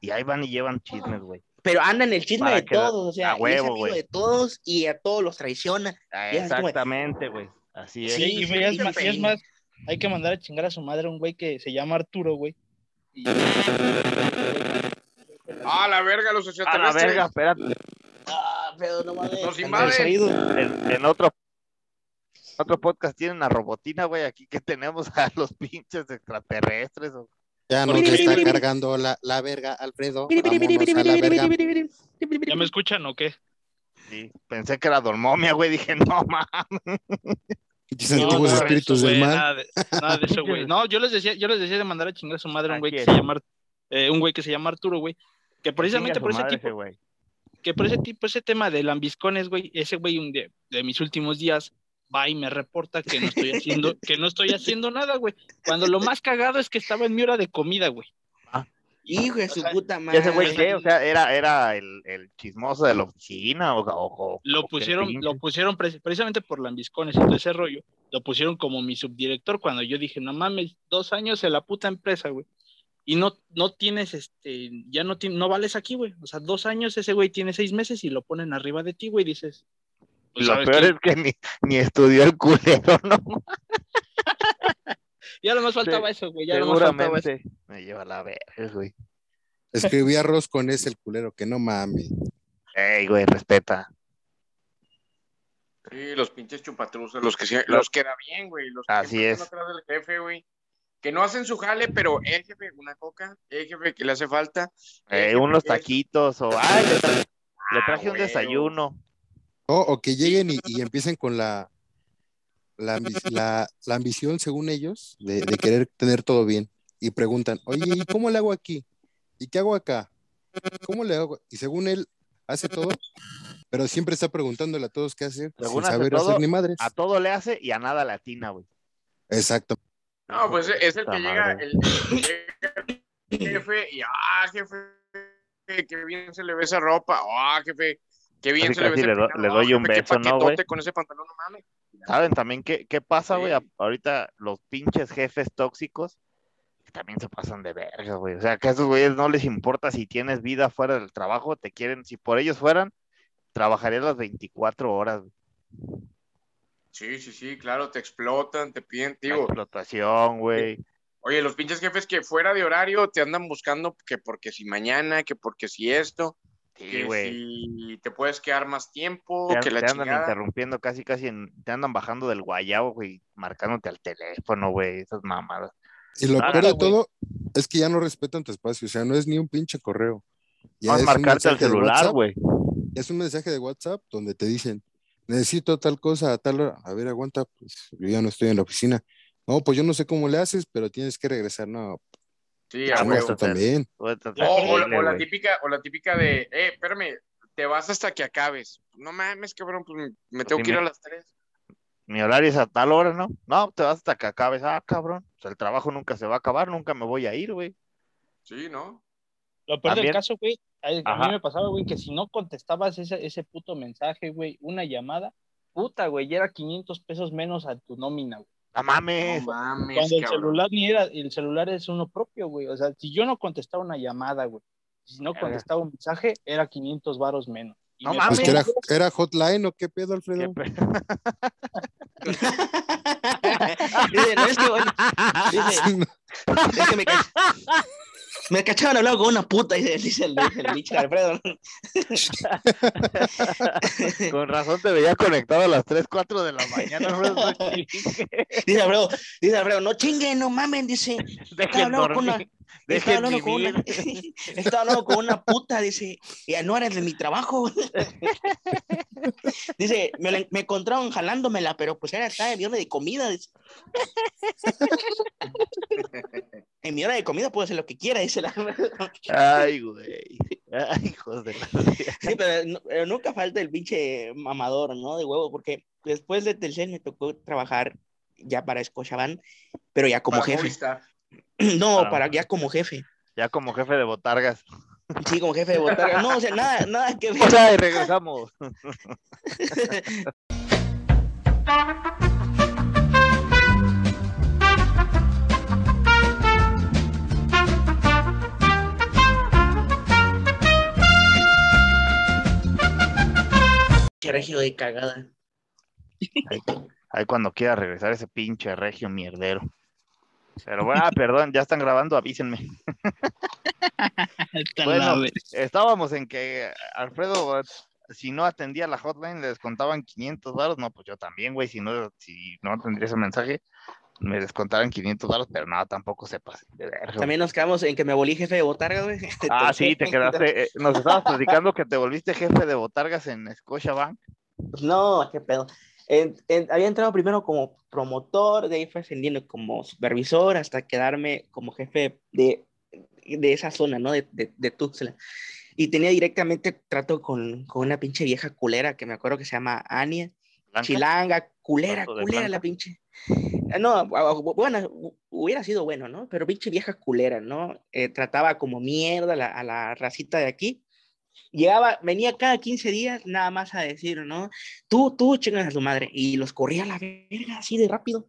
y ahí van y llevan chismes, güey pero anda en el chisme de todos, o sea, es amigo de todos y a todos los traiciona. Ah, exactamente, güey. Así es. Sí, y, es, más, hay que mandar a chingar a su madre un güey que se llama Arturo, güey. Ah, la verga, los extraterrestres. Ah, la verga, espérate. Ah, pero no mames. Nos invaden. En, en otro otro podcast tienen a Robotina, güey, aquí que tenemos a los pinches extraterrestres. O... Ya no te está cargando la, la verga, Alfredo. ¿Ya me escuchan o qué? Sí, pensé que era Dormomia, güey. Dije, no mames. antiguos espíritus del mal. Nada de, eso, güey. <laughs> No, yo les decía, yo les decía de mandar a chingar a su madre un güey que se llama eh, un güey que se llama Arturo, güey. Que precisamente por ese tipo, que por ese tipo, ese tema de lambiscones, güey, ese güey un de, de mis últimos días va y me reporta que no estoy <laughs> haciendo, que no estoy haciendo nada, güey. Cuando lo más cagado es que estaba en mi hora de comida, güey. Ah. Hijo de su puta madre. ese güey qué? O sea, era, era el, el chismoso de la oficina o, o lo pusieron, lo pusieron precisamente por lambiscones y todo ese rollo. Lo pusieron como mi subdirector cuando yo dije, no mames, dos años en la puta empresa, güey. y no, no tienes, este, ya no, no vales aquí, güey. O sea, dos años ese güey tiene seis meses y lo ponen arriba de ti, güey, y dices. Pues, lo peor es que ni, ni, estudió el culero, ¿no? <laughs> ya no más faltaba eso, güey. Ya no más faltaba eso. Me lleva la verga, güey. Escribí arroz con ese el culero, que no mames. Ey, güey, respeta. Sí, los pinches chupatruzos, los que los queda bien, güey. Los Así es. Atrás del jefe, güey. Que no hacen su jale, pero el jefe, una coca, el jefe que le hace falta. Eh, unos taquitos o. Ay, le, ah, traje un desayuno. O que lleguen y, empiecen con la la, la, ambición, según ellos, de, de, querer tener todo bien. Y preguntan, oye, ¿y cómo le hago aquí? ¿Y qué hago acá? ¿Cómo le hago? Y según él, hace todo, pero siempre está preguntándole a todos qué hacer, sin saber hacer ni madres. A todo le hace y a nada latina, güey. Exacto. No, pues es el que llega, el, jefe y, ah, jefe, qué bien se le ve esa ropa, ah, jefe, qué bien se le ve ese le, le doy un beso, ¿no, güey? con ese pantalón, no mames. ¿Saben también qué, qué pasa, güey? Ahorita los pinches jefes tóxicos también se pasan de verga, güey. O sea, que a esos güeyes no les importa si tienes vida fuera del trabajo, te quieren, si por ellos fueran, trabajarías las 24 horas. Sí, sí, sí, claro, te explotan, te piden, digo. explotación, güey. Oye, los pinches jefes que fuera de horario te andan buscando que porque si mañana, que porque si esto. Sí, güey. Si te puedes quedar más tiempo, que la te andan interrumpiendo casi, casi, te andan bajando del guayabo, güey, marcándote al teléfono, güey, esas mamadas. Y lo peor de todo es que ya no respetan tu espacio, o sea, no es ni un pinche correo. Ya es marcarte al celular, güey. Es un mensaje de WhatsApp donde te dicen, necesito tal cosa a tal hora. A ver, aguanta, pues yo ya no estoy en la oficina. No, pues yo no sé cómo le haces, pero tienes que regresar. No. Sí, a huevo. también. O, la típica, o la típica de, eh, espérame, te vas hasta que acabes. No mames, cabrón, pues me tengo que ir a las tres mi horario es a tal hora, ¿no? No, te vas hasta que acabes. Ah, cabrón. O sea, el trabajo nunca se va a acabar, nunca me voy a ir, güey. Sí, ¿no? Lo peor del caso, güey, a mí me pasaba, güey, que si no contestabas ese, ese puto mensaje, güey, una llamada, puta, güey, ya era 500 pesos menos a tu nómina, güey. No mames. No mames. Cuando el celular ni era, el celular es uno propio, güey. O sea, si yo no contestaba una llamada, güey, si no contestaba un mensaje, era 500 varos menos. no mames. Pues que era, hotline o qué pedo, Alfredo. ¿Qué <laughs> dice, no es que bueno. Dice, <laughs> es que me, me cachaban hablando con una puta, dice, dice el, dice el bicho Alfredo. <laughs> Con razón te veía conectado a las 3, 4 de la mañana, <laughs> dice Alfredo, dice Alfredo, no chinguen, no mamen, dice. <laughs> Estaba hablando, con una, estaba hablando con una, estaba hablando con una puta, dice, ya no eres de mi trabajo. dice, me, me encontraron jalándomela, pero pues era estaba en mi hora de comida. Dice. en mi hora de comida puedo hacer lo que quiera, dice la. Ay, güey. Ay, hijos de la. Sí, pero, nunca falta el pinche mamador, ¿no? De huevo, porque después de Telcel me tocó trabajar ya para Scotiabank, pero ya como jefe. No, para ya como jefe. Ya como jefe de botargas. Sí, como jefe de botargas. No, o sea, nada, nada que ver. O sea, y regresamos. <laughs> regio de cagada. Ahí, cuando quiera regresar ese pinche regio mierdero. Pero bueno, ah, perdón, ya están grabando, avísenme. <laughs> bueno, estábamos en que Alfredo, si no atendía la hotline, les contaban 500 dólares. No, pues yo también, güey, si no, si no tendría ese mensaje, me descontaran 500 dólares, pero nada, tampoco sepas. También nos quedamos en que me volví jefe de botargas, güey. <laughs> Ah, sí, te quedaste. Eh, nos estabas platicando que te volviste jefe de botargas en Scotiabank. No, qué pedo. había entrado primero como promotor, de ahí fue ascendiendo como supervisor hasta quedarme como jefe de, de esa zona, ¿no? De, de, Tuxtla. Y tenía directamente trato con, con, una pinche vieja culera que me acuerdo que se llama Ania. Chilanga, culera, culera la pinche. No, bueno, hubiera sido bueno, ¿no? Pero pinche vieja culera, ¿no? Eh, trataba como mierda a la, racita de aquí. Llegaba, venía cada 15 días nada más a decir, ¿no? Tú, tú, chingas a tu madre. Y los corría a la verga así de rápido.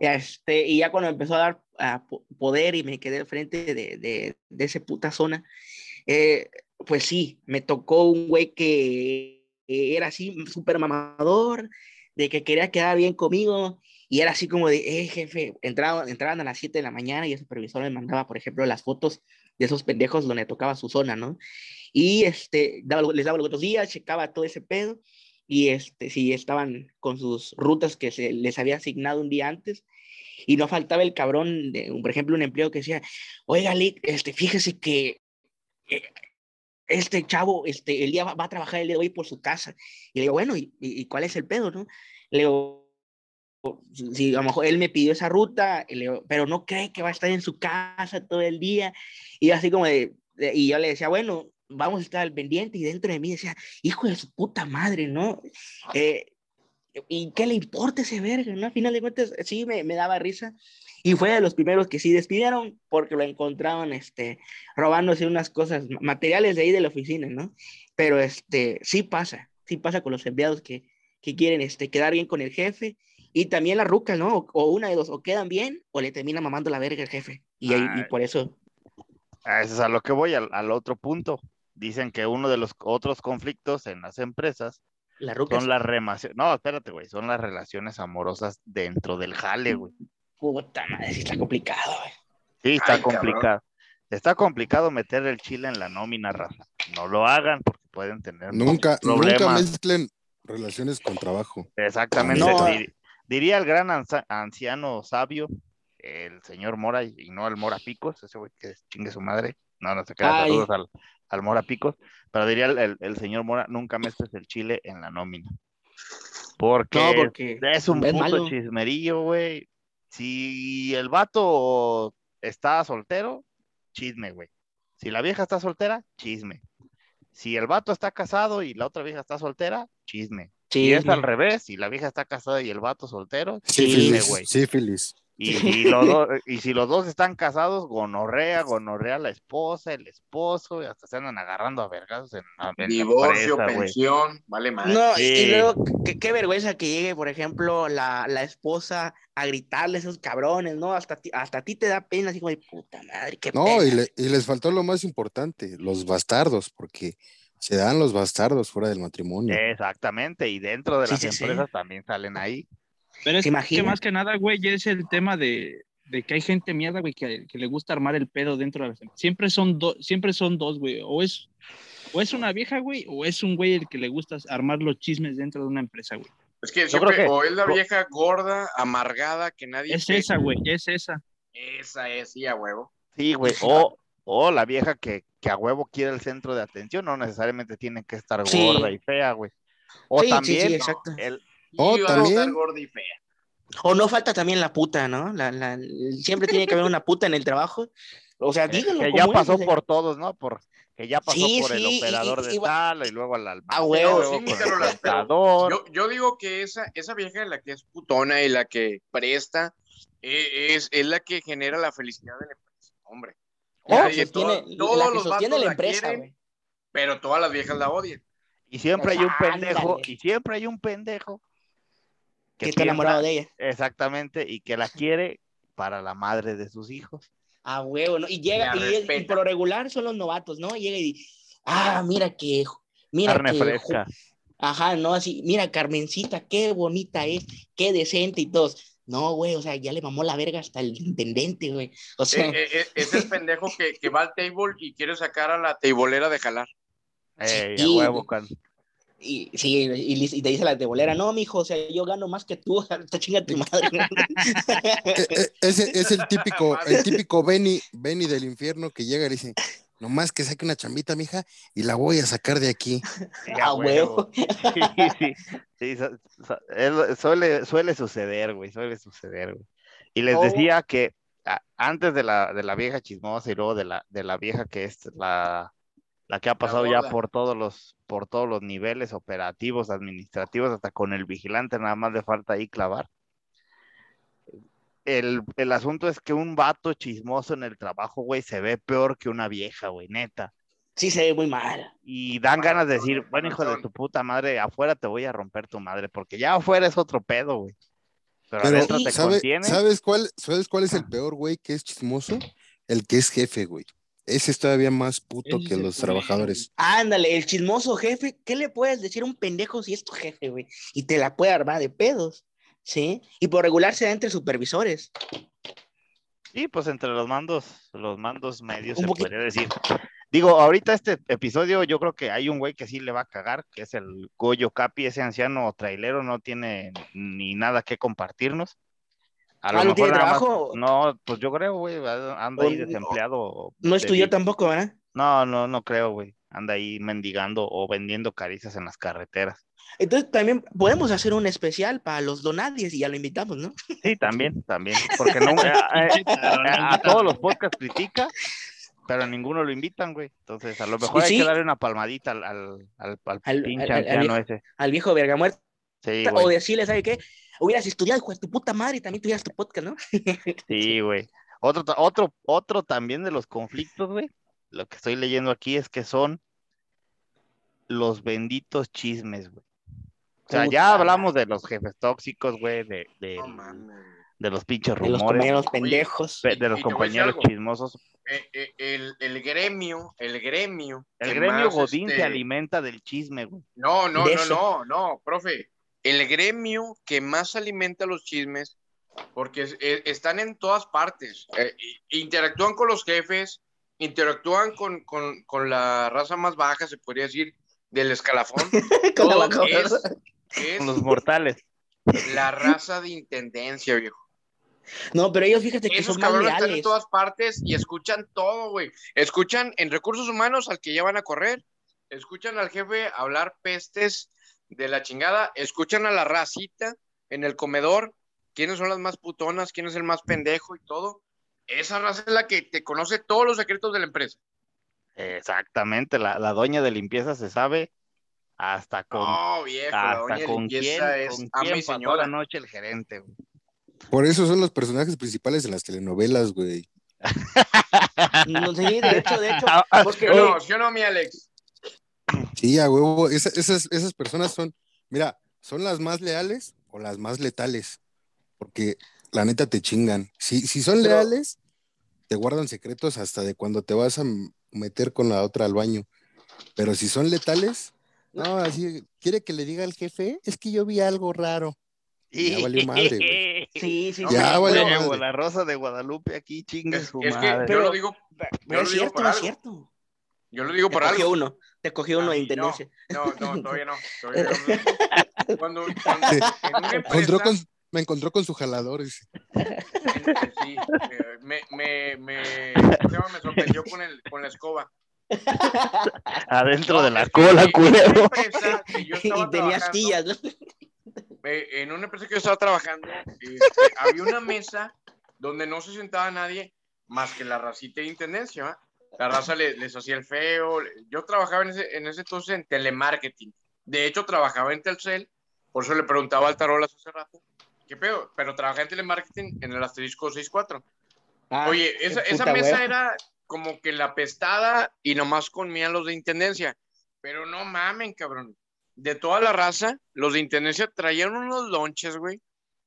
Este, y ya cuando empezó a dar a poder y me quedé al frente de, de, de esa puta zona, eh, pues sí, me tocó un güey que era así, súper mamador, de que quería quedar bien conmigo, y era así como de, eh, jefe, entraban, entraban a las 7 de la mañana y el supervisor me mandaba, por ejemplo, las fotos de esos pendejos donde tocaba su zona, ¿no? Y este, les daba los buenos días, checaba todo ese pedo, y este, si estaban con sus rutas que se les había asignado un día antes, y no faltaba el cabrón, de, por ejemplo, un empleo que decía, oiga, Lick, este, fíjese que eh, este chavo, este, el día va, a trabajar el día de hoy por su casa. Y le digo, bueno, ¿y, y cuál es el pedo, no? Le digo, si a lo mejor él me pidió esa ruta, pero no cree que va a estar en su casa todo el día. Y así como de, y yo le decía, bueno, vamos a estar al pendiente. Y dentro de mí decía, hijo de su puta madre, ¿no? Eh, ¿Y qué le importa ese verga, no? Al final de cuentas, sí me, me, daba risa. Y fue de los primeros que sí despidieron porque lo encontraban este, robándose unas cosas, materiales de ahí de la oficina, ¿no? Pero este, sí pasa, sí pasa con los empleados que, que quieren este, quedar bien con el jefe y también la ruca, ¿no? O, una de dos, o quedan bien o le termina mamando la verga el jefe. Y, ahí, y ah, por eso. Eso es a lo que voy, al, al, otro punto. Dicen que uno de los otros conflictos en las empresas la son las relaciones. No, espérate, güey. Son las relaciones amorosas dentro del jale, güey. Puta madre, sí está complicado, güey. Sí, está complicado. Está complicado meter el chile en la nómina, raza. No lo hagan porque pueden tener nunca, problemas. Nunca mezclen relaciones con trabajo. Exactamente. Diría el gran anciano sabio, el señor Mora, y no el Mora Picos, ese güey que chingue su madre. No, no se queda saludos al, al, Mora Picos, pero diría el, el, señor Mora, nunca mezcles el chile en la nómina. Porque, porque es un puto chismerillo, güey. Si el vato está soltero, chisme, güey. Si la vieja está soltera, chisme. Si el vato está casado y la otra vieja está soltera, chisme. Si es al revés, si la vieja está casada y el vato soltero, sí, güey. Sí, feliz. Y, y, los dos, <laughs> y si los dos están casados, gonorrea, gonorrea la esposa, el esposo, y hasta se andan agarrando a vergas en, en Divorcio, pensión, vale más. No, y luego, qué, vergüenza que llegue, por ejemplo, la, la, esposa a gritarle a esos cabrones, ¿no? Hasta, hasta a ti te da pena, así como de puta madre, qué No, y, y les faltó lo más importante, los bastardos, porque se dan los bastardos fuera del matrimonio. Exactamente, y dentro de las empresas también salen ahí. Pero es que más que nada, güey, ya es el tema de, de que hay gente mierda, güey, que, que, le gusta armar el pedo dentro de las empresas. Siempre son, dos siempre son dos, güey. O es, o es una vieja, güey, o es un güey el que le gusta armar los chismes dentro de una empresa, güey. Es que siempre, o es la vieja gorda, amargada, que nadie... Es esa, güey, es esa. Esa es, sí, a huevo. Sí, güey, o, o la vieja que, que a huevo quiere el centro de atención, no necesariamente tiene que estar gorda y fea, güey. O también, el, o también, gorda y fea. O no falta también la puta, ¿no? La, la, siempre tiene que haber una puta en el trabajo. O sea, <laughs> díganlo. Que ya pasó por todos, ¿no? Por, que ya pasó por el operador de sala y luego al almacén, yo, yo, digo que esa, esa vieja la que es putona y la que presta e, es, es la que genera la felicidad de la empresa, hombre. Oh, todos los sostiene la empresa, pero todas las viejas la odian. Y siempre hay un pendejo, y siempre hay un pendejo que, está enamorado de ella. Exactamente, y que la quiere para la madre de sus hijos. Ah, huevo, ¿no? Y llega, y, por lo regular son los novatos, ¿no? Llega y dice, ah, mira que, mira Carne fresca. Ajá, no, así, mira, Carmencita, qué bonita es, qué decente y todos no, güey, o sea, ya le mamó la verga hasta el intendente, güey. O sea... Eh, eh, eh, es el pendejo que, que, va al table y quiere sacar a la teibolera de jalar. Eh, y, huevo, y, sí, y, te dice la tebolera, no, mijo, o sea, yo gano más que tú, <laughs> te chinga tu madre. <laughs> Ese es el típico, <laughs> el típico Benny, Benny del infierno que llega y dice, Nomás que saque una chambita, mija, y la voy a sacar de aquí. a huevo. Sí, sí, suele, suele suceder, güey, suele suceder, güey. Y les oh. decía que antes de la, de la vieja chismosa y luego de la, de la vieja que es la, la que ha pasado ya por todos los, por todos los niveles operativos, administrativos, hasta con el vigilante, nada más le falta ahí clavar el, el, asunto es que un vato chismoso en el trabajo, güey, se ve peor que una vieja, güey, neta. Sí, se ve muy mal. Y dan ganas de decir, bueno, hijo de tu puta madre, afuera te voy a romper tu madre, porque ya afuera es otro pedo, güey. Pero, ¿sabes, cuál, ¿sabes cuál es el peor, güey, que es chismoso? El que es jefe, güey. Ese es todavía más puto que los trabajadores. Ándale, el chismoso jefe, ¿qué le puedes decir a un pendejo si es tu jefe, güey? Y te la puede armar de pedos, ¿sí? Y por regular se da entre supervisores. Sí, pues entre los mandos, los mandos medios se podría decir. Digo, ahorita este episodio yo creo que hay un güey que sí le va a cagar, que es el Goyo Capi, ese anciano trailero, no tiene ni nada que compartirnos. A lo ah, mejor trabajo? no, pues yo creo, güey, anda ahí desempleado. No estudió tampoco, ¿verdad? No, no, no creo, güey. Anda ahí mendigando o vendiendo caricias en las carreteras. Entonces también podemos hacer un especial para los donadies y ya lo invitamos, ¿no? Sí, también, también. <laughs> Porque no, eh, <laughs> eh, a todos los podcasts critica, pero a ninguno lo invitan, güey. Entonces, a lo mejor hay que darle una palmadita al, al, al, al pinche anciano ese. Al viejo verga muerto. Sí, o decirle, ¿sabe qué? Hubieras estudiado, hijo de tu puta madre, y también tuvieras tu podcast, ¿no? <laughs> sí, güey. Otro, otro, otro también de los conflictos, güey. Lo que estoy leyendo aquí es que son los benditos chismes, güey. O sea, ya hablamos de los jefes tóxicos, güey, de, de, de los pinches rumores. De los compañeros pendejos. De los compañeros chismosos. Eh, eh, el, gremio, el gremio. El gremio Godín se este alimenta del chisme, güey. No, no, no, no, no, profe. El gremio que más alimenta los chismes, porque eh, están en todas partes. interactúan con los jefes, interactúan con, con, la raza más baja, se podría decir, del escalafón. <laughs> con los mortales. La raza de intendencia, viejo. No, pero ellos fíjate que son más leales. están en todas partes y escuchan todo, güey. Escuchan en recursos humanos al que ya van a correr. Escuchan al jefe hablar pestes de la chingada. Escuchan a la racita en el comedor. ¿Quiénes son las más putonas? ¿Quién es el más pendejo y todo? Esa raza es la que te conoce todos los secretos de la empresa. Exactamente, la, la doña de limpieza se sabe hasta con, oh, viejo, hasta con quién, es con quién pasó la noche el gerente. Güey. Por eso son los personajes principales de las telenovelas, güey. No, <laughs> sí, de hecho, de hecho. Ah, ah, porque, no, yo no, mi Alex. Sí, a huevo. esas, esas personas son, mira, son las más leales o las más letales. Porque la neta te chingan. Si, si son leales, te guardan secretos hasta de cuando te vas a meter con la otra al baño. Pero si son letales, no, así, quiere que le diga al jefe, es que yo vi algo raro. Ya valió madre, güey. <laughs> Sí, sí, ya valió madre. La rosa de Guadalupe aquí, chingue su es madre. Que yo lo digo. Yo es cierto, es cierto. Yo lo digo por algo. Te cogió uno, te cogió uno de intendencia. No, no, todavía no. Todavía no. <laughs> Cuando, cuando sí. me, encontró con, me encontró con su jalador. Sí, eh, me, me, me, me sorprendió con, el, con la escoba. Adentro de la cola, culero. <laughs> Y tenías tías, ¿no? en una empresa que yo estaba trabajando, este, había una mesa donde no se sentaba nadie más que la racita de intendencia. La raza les, hacía el feo. Yo trabajaba en ese, en ese entonces en telemarketing. De hecho, trabajaba en Telcel. Por eso le preguntaba al Tarolas hace rato. ¿Qué pedo? Pero trabajé en telemarketing en el asterisco 64. Ah, Oye, esa, esa mesa era como que la pestada y nomás comían los de intendencia. Pero no mamen, cabrón de toda la raza, los de Intendencia traían unos lonches, güey.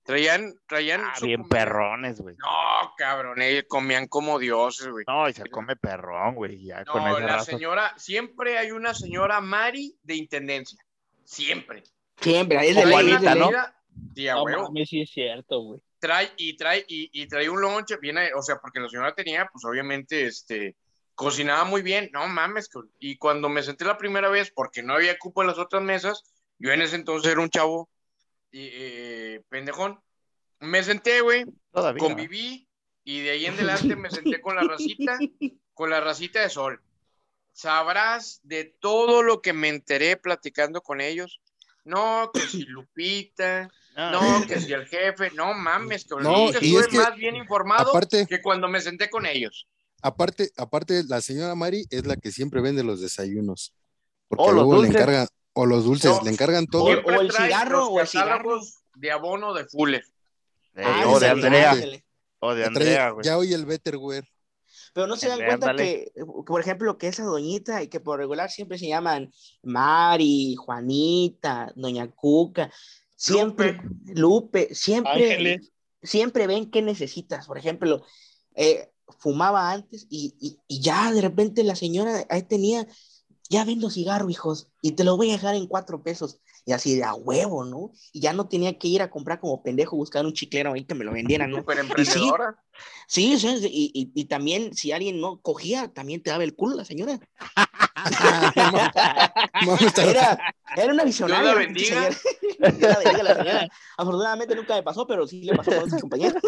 Traían, traían. Ah, bien perrones, güey. No, cabrón, ellos comían como dioses, güey. No, y se come perrón, güey. no, la señora, siempre hay una señora Mari de Intendencia. Siempre. Siempre, ahí es de la ¿no? Sí, a no, sí es cierto, güey. Trae, y trae, y, y trae un lonche, viene, o sea, porque la señora tenía, pues obviamente, este, cocinaba muy bien, no mames. Y cuando me senté la primera vez, porque no había cupo en las otras mesas, yo en ese entonces era un chavo eh, pendejón. Me senté, güey, conviví y de ahí en adelante me senté con la racita, <laughs> con la racita de sol. Sabrás de todo lo que me enteré platicando con ellos. No, que si <clears throat> Lupita, ah. no, que si el jefe, no mames, que no, estuve más bien informado que cuando me senté con ellos. Aparte, aparte, la señora Mari es la que siempre vende los desayunos. Porque luego le encargan, o los dulces, le encargan todo. O, el cigarro, o el cigarro. De abono de Fuller. Ah, o de Andrea. O de Andrea, güey. Ya hoy el Betterware. Pero no se dan cuenta que, por ejemplo, que esa doñita y que por regular siempre se llaman Mari, Juanita, Doña Cuca, siempre, Lupe, siempre, siempre ven qué necesitas. Por ejemplo, eh, fumaba antes y, ya de repente la señora ahí tenía, ya vendo cigarro, hijos, y te lo voy a dejar en cuatro pesos. Y así de a huevo, ¿no? Y ya no tenía que ir a comprar como pendejo, buscar un chiclero ahí que me lo vendieran, ¿no? emprendedora. Sí, sí, y, y, también si alguien no cogía, también te daba el culo la señora. era, era, una visionaria. Dios la bendiga. la señora. Afortunadamente nunca me pasó, pero sí le pasó a sus compañeros.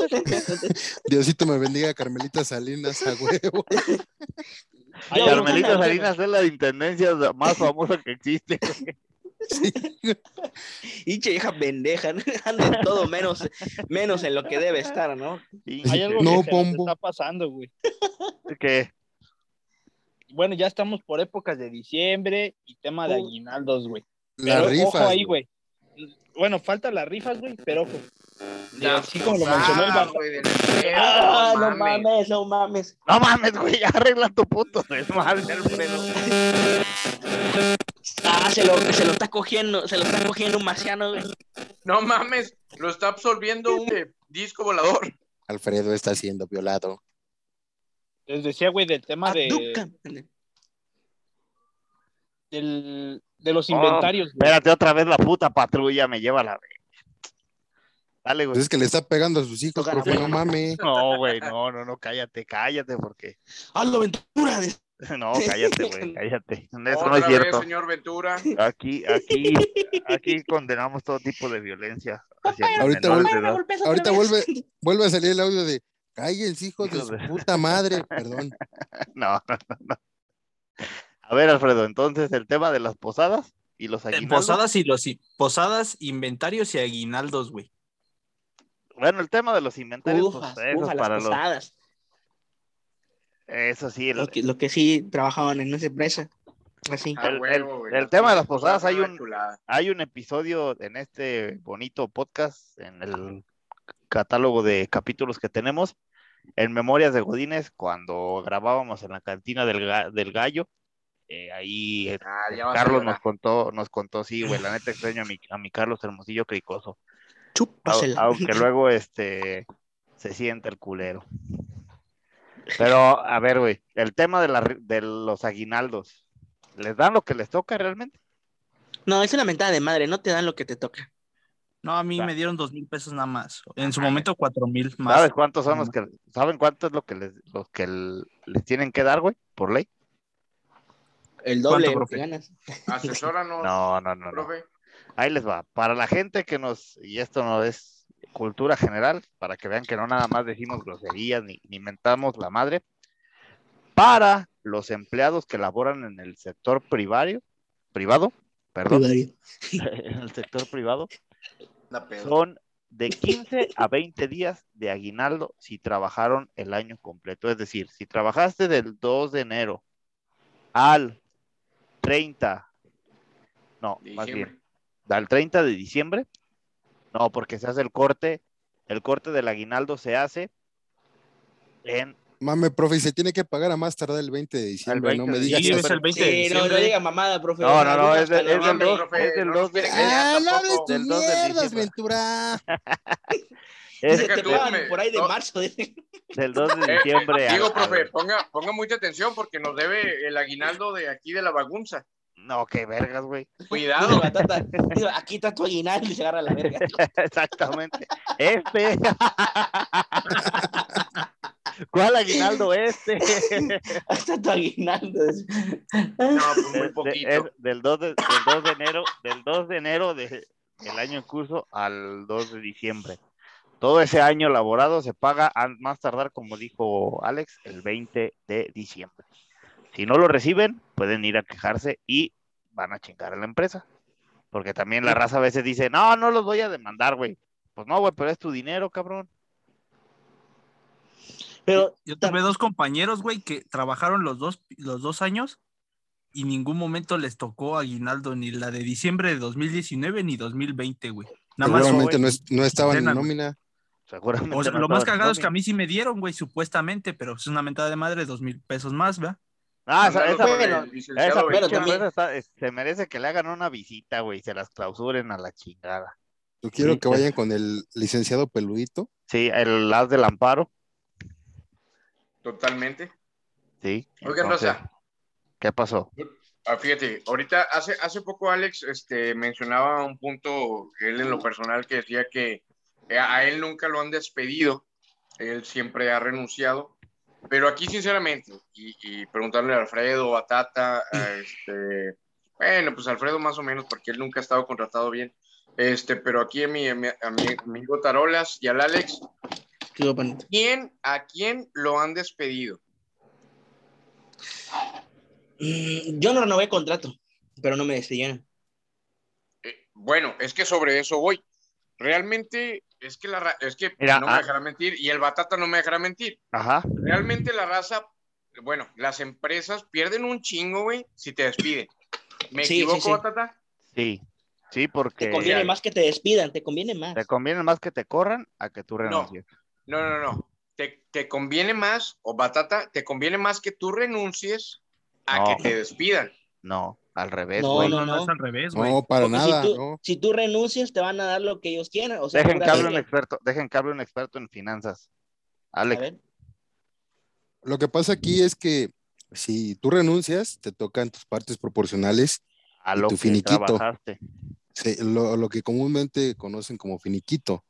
Diosito me bendiga, Carmelita Salinas, a huevo. Carmelita Salinas es la intendencia más famosa que existe. Y che, hija pendeja, <laughs> anda en todo menos, menos en lo que debe estar, ¿no? Hay algo no, que está pasando, güey. ¿Qué? Bueno, ya estamos por épocas de diciembre y tema de aguinaldos, güey. La rifa. Ojo ahí, güey. Bueno, faltan las rifas, güey, pero ojo. así como lo mencionó el barco. Ah, no mames, no mames. No mames, güey, arregla tu puto desmadre, Alfredo. Ah, se lo, se lo está cogiendo, se lo está cogiendo un marciano, güey. No mames, lo está absorbiendo un disco volador. Alfredo está siendo violado. Les decía, güey, del tema de. Del, de los oh, inventarios. espérate, otra vez la puta patrulla me lleva a la Dale, güey. Pues es que le está pegando a sus hijos, profe, no mames. <laughs> No, güey, no, no, no, cállate, cállate, porque. ¡Hazlo, Ventura! <laughs> No, cállate, güey, <laughs> cállate. Eso no es cierto. señor Ventura. Aquí, aquí, aquí condenamos todo tipo de violencia. ahorita vuelve, ahorita vuelve, vuelve a salir el audio de cállense, hijos de su puta madre, perdón. No, no, no, A ver, Alfredo, entonces el tema de las posadas y los aguinaldos. Posadas y los posadas, inventarios y aguinaldos, güey. Bueno, el tema de los inventarios, pues, para los eso sí. Lo, que, sí trabajaban en esa empresa. Así. Ah, el, tema de las posadas, hay un, hay un episodio en este bonito podcast, en el catálogo de capítulos que tenemos, en Memorias de Godines, cuando grabábamos en la cantina del, del gallo. Eh, ahí eh, ah, Carlos nos contó, nos contó, sí, güey, la neta extraño a mi, a mi Carlos Hermosillo Cricoso. Aunque luego este se siente el culero. Pero, a ver, güey, el tema de, la, de los aguinaldos, ¿les dan lo que les toca realmente? No, es una mentada de madre, no te dan lo que te toca. No, a mí me dieron dos mil pesos nada más. En su momento cuatro mil más. ¿Sabes cuántos son los que, saben cuánto es lo que les, los que les tienen que dar, güey, por ley? El doble ganas. <laughs> Asesóranos. No, no, no, no. Ahí les va. Para la gente que nos, y esto no es cultura general, para que vean que no nada más decimos groserías ni, ni mentamos la madre, para los empleados que laboran en el sector privado, privado, perdón, <laughs> en el sector privado, son de 15 a 20 días de aguinaldo si trabajaron el año completo. Es decir, si trabajaste del 2 de enero al 30, no, más bien, al 30 de diciembre, no, porque se hace el corte, el corte del aguinaldo se hace en... Mame, profe, se tiene que pagar a más tardar el 20 de diciembre, no me digas. Sí, es el 20 de diciembre. no, no diga mamada, profe. No, no, no, es, del 2, es del 2 de Ah, no hables tus mierdas, Ventura. <laughs> Es que tú, por ahí de marzo. Del 2 de <laughs> diciembre. digo, profe, ponga, ponga mucha atención porque nos debe el aguinaldo de aquí de la bagunza. No, qué vergas, güey. Cuidado. <laughs> aquí está tu aguinaldo y se agarra la verga. Exactamente. Este. ¿Cuál <laughs> aguinaldo este? <laughs> Hasta tu aguinaldo. No, pues muy poquito. del, 2 de, del 2 de enero, del 2 de enero del año en curso al 2 de diciembre. Todo ese año laborado se paga a más tardar, como dijo Alex, el 20 de diciembre. Si no lo reciben, pueden ir a quejarse y van a chingar a la empresa. Porque también la raza a veces dice, no, no los voy a demandar, güey. Pues no, güey, pero es tu dinero, cabrón. Pero yo tuve dos compañeros, güey, que trabajaron los dos, los dos años y ningún momento les tocó aguinaldo ni la de diciembre de 2019 ni 2020, güey. Nada Seguramente no, no, estaban en nómina. Seguramente. O sea, lo más cagado es que a mí sí me dieron, güey, supuestamente, pero es una mentada de madre, dos mil pesos más, ¿verdad? Ah, esa, esa, se merece que le hagan una visita, güey, se las clausuren a la chingada. Yo quiero que vayan con el licenciado Peludito. Sí, el as del amparo. Totalmente. Sí. Oigan, Rosa. ¿Qué pasó? Ah, fíjate, ahorita hace, hace poco Alex este, mencionaba un punto, él en lo personal, que decía que a él nunca lo han despedido, él siempre ha renunciado, pero aquí sinceramente, y, preguntarle a Alfredo, a Tata, este, bueno, pues Alfredo más o menos, porque él nunca ha estado contratado bien, este, pero aquí a mi, a mi, amigo Tarolas y al Alex, ¿quién, ¿a quién lo han despedido? Mm, yo no renové contrato, pero no me despidieron. Eh, bueno, es que sobre eso voy. Realmente es que la es que no me ah. dejará mentir y el Batata no me dejará mentir. Ajá. Realmente la raza, bueno, las empresas pierden un chingo, güey, si te despiden. ¿Me equivoco, Batata? Sí. Sí, porque. Te conviene más que te despidan, te conviene más. Te conviene más que te corran a que tú renuncies. No, no, no, no. Te, te conviene más, o Batata, te conviene más que tú renuncies a que te despidan. No, al revés, güey. No, no, no, es al revés, güey. No, para nada. Si tú, renuncias, te van a dar lo que ellos quieran. O sea, dejen, que hable un experto, dejen que hable un experto en finanzas. Alex. Lo que pasa aquí es que si tú renuncias, te tocan tus partes proporcionales a lo tu que finiquito. Trabajaste. Sí, lo, que comúnmente conocen como finiquito.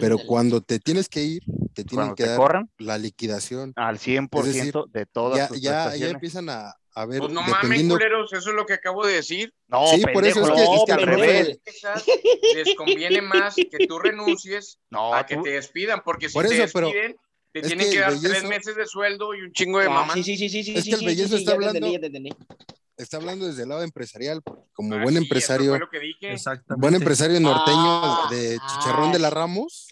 Pero cuando te tienes que ir, te tienen que dar la liquidación. Al 100% de todas ya, ya, ya, empiezan a, a ver. Pues no mames, culeros, eso es lo que acabo de decir. No, sí, por eso es que, es que al revés. Les conviene más que tú renuncies <laughs> a que te despidan, porque si te despiden, te tienen que, dar tres meses de sueldo y un chingo de mamá. Sí, sí, sí, sí, sí. Es que el bellezo está hablando está hablando desde el lado empresarial, como ah, buen empresario, buen empresario norteño ah, de Chicharrón de la Ramos,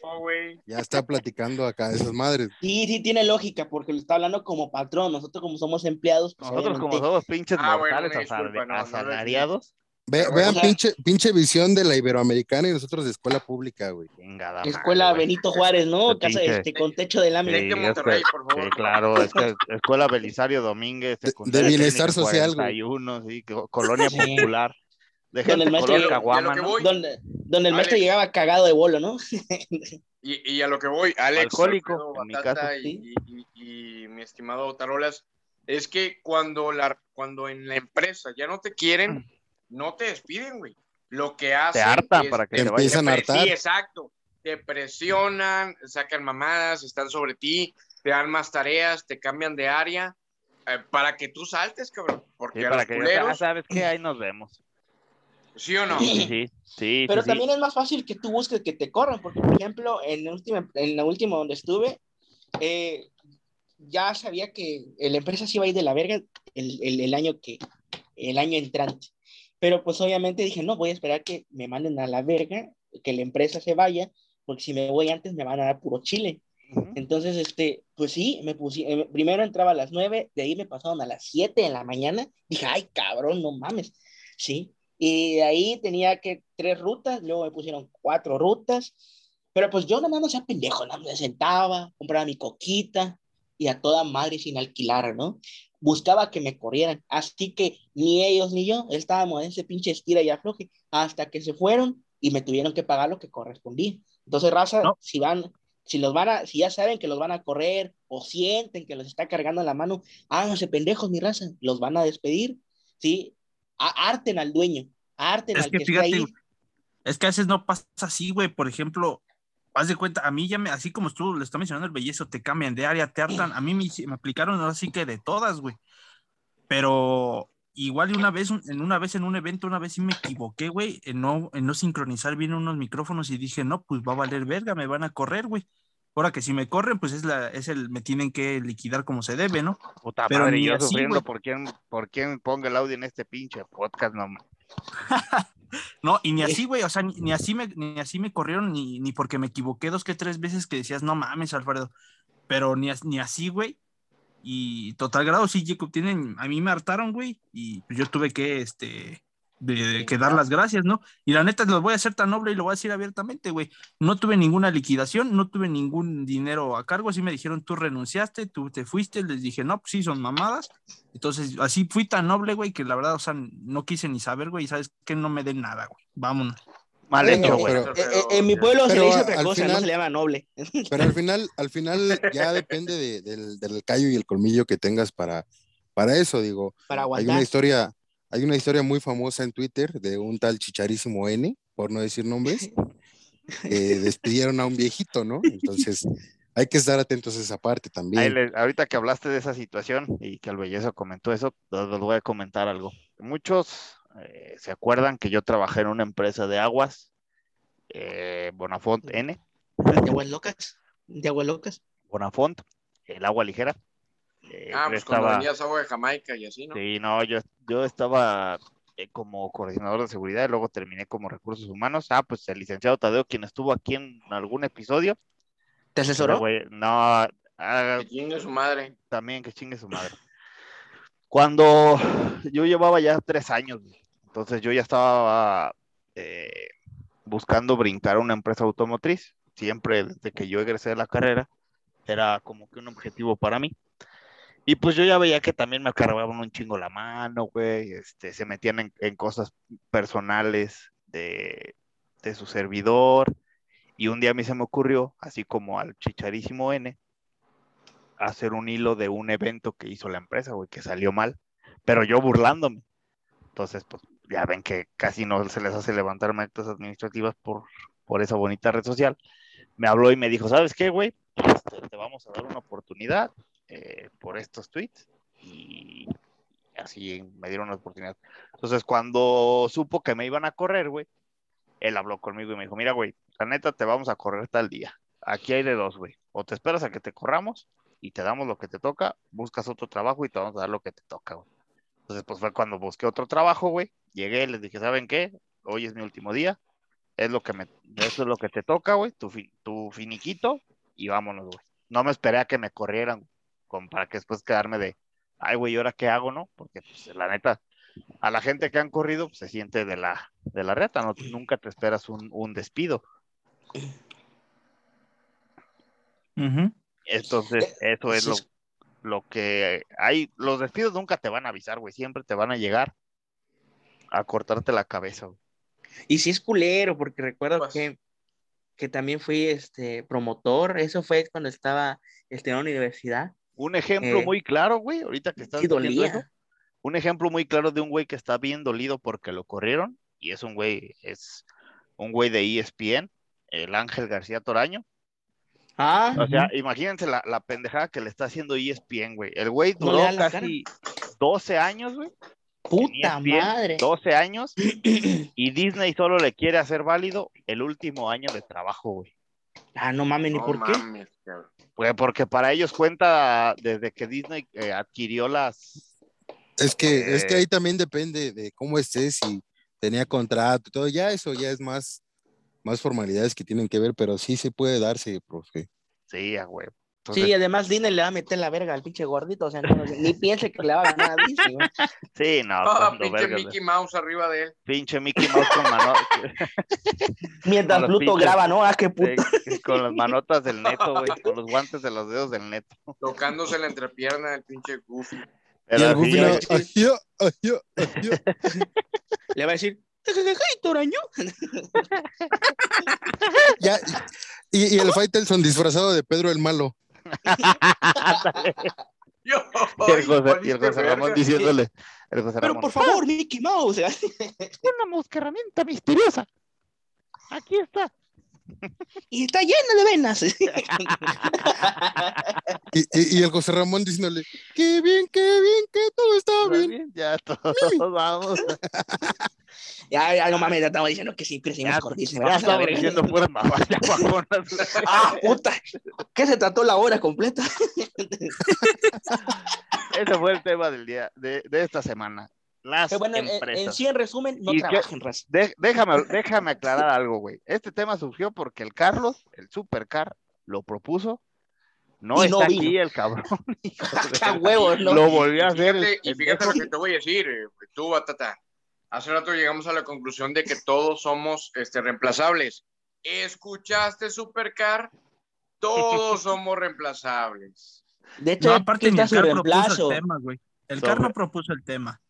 ya está platicando acá esas madres. Sí, sí, tiene lógica, porque lo está hablando como patrón, nosotros como somos empleados. Pues, nosotros como somos pinches ah, mortales asalariados. Vean pinche, pinche visión de la Iberoamericana y nosotros de escuela pública, güey. Escuela Benito Juárez, ¿no? Casa este, con techo de lámina. Sí, Monterrey, por favor. claro, es que Escuela Belisario Domínguez. De, bienestar social, güey. sí, Colonia Popular. donde el maestro, Caguama, donde, donde, el maestro llegaba cagado de bolo, ¿no? y, y, a lo que voy, Alex, Alcohólico, en mi caso. Y, y, mi estimado Tarolas, es que cuando, la, cuando en la empresa ya no te quieren, no te despiden, güey. Lo que hacen. Te hartan para que te empiezan a hartar. Sí, exacto. Te presionan, sacan mamadas, están sobre ti, te dan más tareas, te cambian de área eh, para que tú saltes, cabrón. Porque sí, para que culeros... sabes que ahí nos vemos. ¿Sí o no? Sí, sí. Pero también es más fácil que tú busques que te corran, porque por ejemplo, en la última, en la última donde estuve, eh, ya sabía que la empresa se iba a ir de la verga el, el, el año que, el año entrante. Pero pues obviamente dije, no, voy a esperar que me manden a la verga, que la empresa se vaya, porque si me voy antes me van a dar puro chile. Entonces, este, pues sí, me puse, eh, primero entraba a las nueve, de ahí me pasaron a las siete de la mañana, dije, ay, cabrón, no mames, sí, y de ahí tenía que tres rutas, luego me pusieron cuatro rutas, pero pues yo nada más no sea pendejo, nada me sentaba, compraba mi coquita y a toda madre sin alquilar, ¿no? Buscaba que me corrieran. Así que ni ellos ni yo estábamos en ese pinche estira y afloje hasta que se fueron y me tuvieron que pagar lo que correspondía. Entonces, raza, si van, si los van a, si ya saben que los van a correr o sienten que los está cargando la mano, háganse pendejos, mi raza, los van a despedir, ¿sí? arten al dueño, arten al que, que ahí. Es que a veces no pasa así, güey. Por ejemplo, haz de cuenta, a mí ya me, así como tú le está mencionando el bellezo, te cambian de área, te hartan, a mí me, me aplicaron así que de todas, güey. Pero igual una vez, en una vez en un evento, una vez sí me equivoqué, güey, en no, en no sincronizar bien unos micrófonos y dije, no, pues va a valer verga, me van a correr, güey. Ahora que si me corren, pues es la, es el, me tienen que liquidar como se debe, ¿no? Puta Pero madre, yo sufriendo por quién, por quién ponga el audio en este pinche podcast, no. <laughs> No, y ni así, güey, o sea, ni, así me, ni así me corrieron, ni, ni porque me equivoqué dos que tres veces que decías, no mames, Alfredo, pero ni, ni así, güey. Y total grado, sí, Jacob, tienen, a mí me hartaron, güey, y yo tuve que, este, de, que dar las gracias, ¿no? Y la neta, lo voy a hacer tan noble y lo voy a decir abiertamente, güey. No tuve ninguna liquidación, no tuve ningún dinero a cargo, así me dijeron, tú renunciaste, tú te fuiste, les dije, no, pues sí, son mamadas. Entonces, así fui tan noble, güey, que la verdad, o sea, no quise ni saber, güey, y sabes que no me den nada, güey. Vámonos. Mal hecho, güey. en mi pueblo se le dice otra cosa, no se le llama noble. <laughs> Pero al final, al final ya depende del, del callo y el colmillo que tengas para, para eso, digo. Para Hay una historia, hay una historia muy famosa en Twitter de un tal chicharísimo N, por no decir nombres, <laughs> que despidieron a un viejito, ¿no? Entonces, hay que estar atentos a esa parte también. ahorita que hablaste de esa situación y que el belleza comentó eso, les voy a comentar algo. Muchos eh, se acuerdan que yo trabajé en una empresa de aguas, eh, Bonafont N. ¿De aguas locas? ¿De aguas locas? Bonafont, el agua ligera. Eh, ah, pues estaba... cuando venías agua de Jamaica y así, ¿no? Sí, no, yo, yo estaba eh, como coordinador de seguridad y luego terminé como recursos humanos. Ah, pues el licenciado Tadeo, quien estuvo aquí en algún episodio. ¿Te asesoró? no, ah, que chingue su madre. También que chingue su madre. Cuando yo llevaba ya tres años, entonces yo ya estaba eh, buscando brincar a una empresa automotriz. Siempre desde que yo egresé de la carrera, era como que un objetivo para mí. Y pues yo ya veía que también me cargaban un chingo la mano, güey, este, se metían en, cosas personales de, de, su servidor. Y un día a mí se me ocurrió, así como al chicharísimo N, hacer un hilo de un evento que hizo la empresa, güey, que salió mal, pero yo burlándome. Entonces, pues ya ven que casi no se les hace levantar actas administrativas por, por esa bonita red social. Me habló y me dijo, ¿sabes qué, güey? Este, te vamos a dar una oportunidad eh, por estos tweets y así me dieron la oportunidad. Entonces, cuando supo que me iban a correr, güey, él habló conmigo y me dijo, mira, güey, la neta te vamos a correr tal día. Aquí hay de dos, güey. O te esperas a que te corramos y te damos lo que te toca, buscas otro trabajo y te vamos a dar lo que te toca, güey. Entonces, pues fue cuando busqué otro trabajo, güey. Llegué, les dije, ¿saben qué? Hoy es mi último día. Es lo que me, eso es lo que te toca, güey. Tu, tu finiquito y vámonos, güey. No me esperé a que me corrieran para que después quedarme de, ay, güey, ¿y ahora qué hago, no? Porque, pues, la neta, a la gente que han corrido pues, se siente de la, de la reta, ¿no? Nunca te esperas un, despido. Entonces, eh, eso es lo, lo que hay. Los despidos nunca te van a avisar, güey. Siempre te van a llegar a cortarte la cabeza. Y si es culero, porque recuerdo pues que, que también fui este promotor. Eso fue cuando estaba este, en la universidad. Un ejemplo eh, muy claro, güey, ahorita que estás diciendo un ejemplo muy claro de un güey que está bien dolido porque lo corrieron, y es un güey, es un güey de ESPN, el Ángel García Toraño. Ah. O sea, imagínense la, la, pendejada que le está haciendo ESPN, güey. El güey duró casi 12 años, güey. Puta e madre. 12 años. <clears throat> y Disney solo le quiere hacer válido el último año de trabajo, güey. Ah, no mames, ni por qué. Pues porque para ellos cuenta desde que Disney eh, adquirió las. Es que, es que eh, ahí también depende de cómo estés, si tenía contrato y todo, ya eso ya es más, más formalidades que tienen que ver, pero sí se puede darse, profe. Sí, a huevo sí, además Disney le va a meter la verga al pinche gordito, o sea, ni piense que le va a ganar a Disney. <laughs> Sí, no. Oh, pinche Mickey Mouse arriba de él. Pinche Mickey Mouse con manotas. <laughs> Mientras Pluto graba, ¿no? Ah, qué puto. con las manotas del neto, güey, <laughs> con los guantes de los dedos del neto. Tocándose la entrepierna del pinche Goofy. y el Goofy Le va a decir, Toraño. ya, y, y el Faitelson disfrazado de Pedro el Malo. <laughs> y el José, Ramón diciéndole. Pero por favor, Mickey Mouse. Una mosca herramienta misteriosa. Aquí está. Y está llena de venas. <laughs> y, el José Ramón diciéndole, qué bien, qué bien, que todo está bien. Ya todos vamos. <laughs> Ya, ya no mames, ya estamos diciendo que sí crecimos cortísimo. Ya estamos diciendo pura ya <laughs> Ah, puta. ¿Qué se trató la hora completa? Ese fue el tema del día, de, de esta semana. Las bueno, empresas. En, sí, en resumen, no trabajen, déjame, déjame aclarar algo, güey. Este tema surgió porque el Carlos, el supercar, lo propuso. No está aquí el cabrón. <laughs> <laughs> huevos, no. Lo volvió a hacer. y fíjate lo <laughs> que te voy a decir, eh, tú, Batata hace rato llegamos a la conclusión de que todos somos este, reemplazables. ¿Escuchaste, Supercar? Todos somos reemplazables. De hecho, aparte ni el propuso el tema, güey. El CAR no propuso el tema.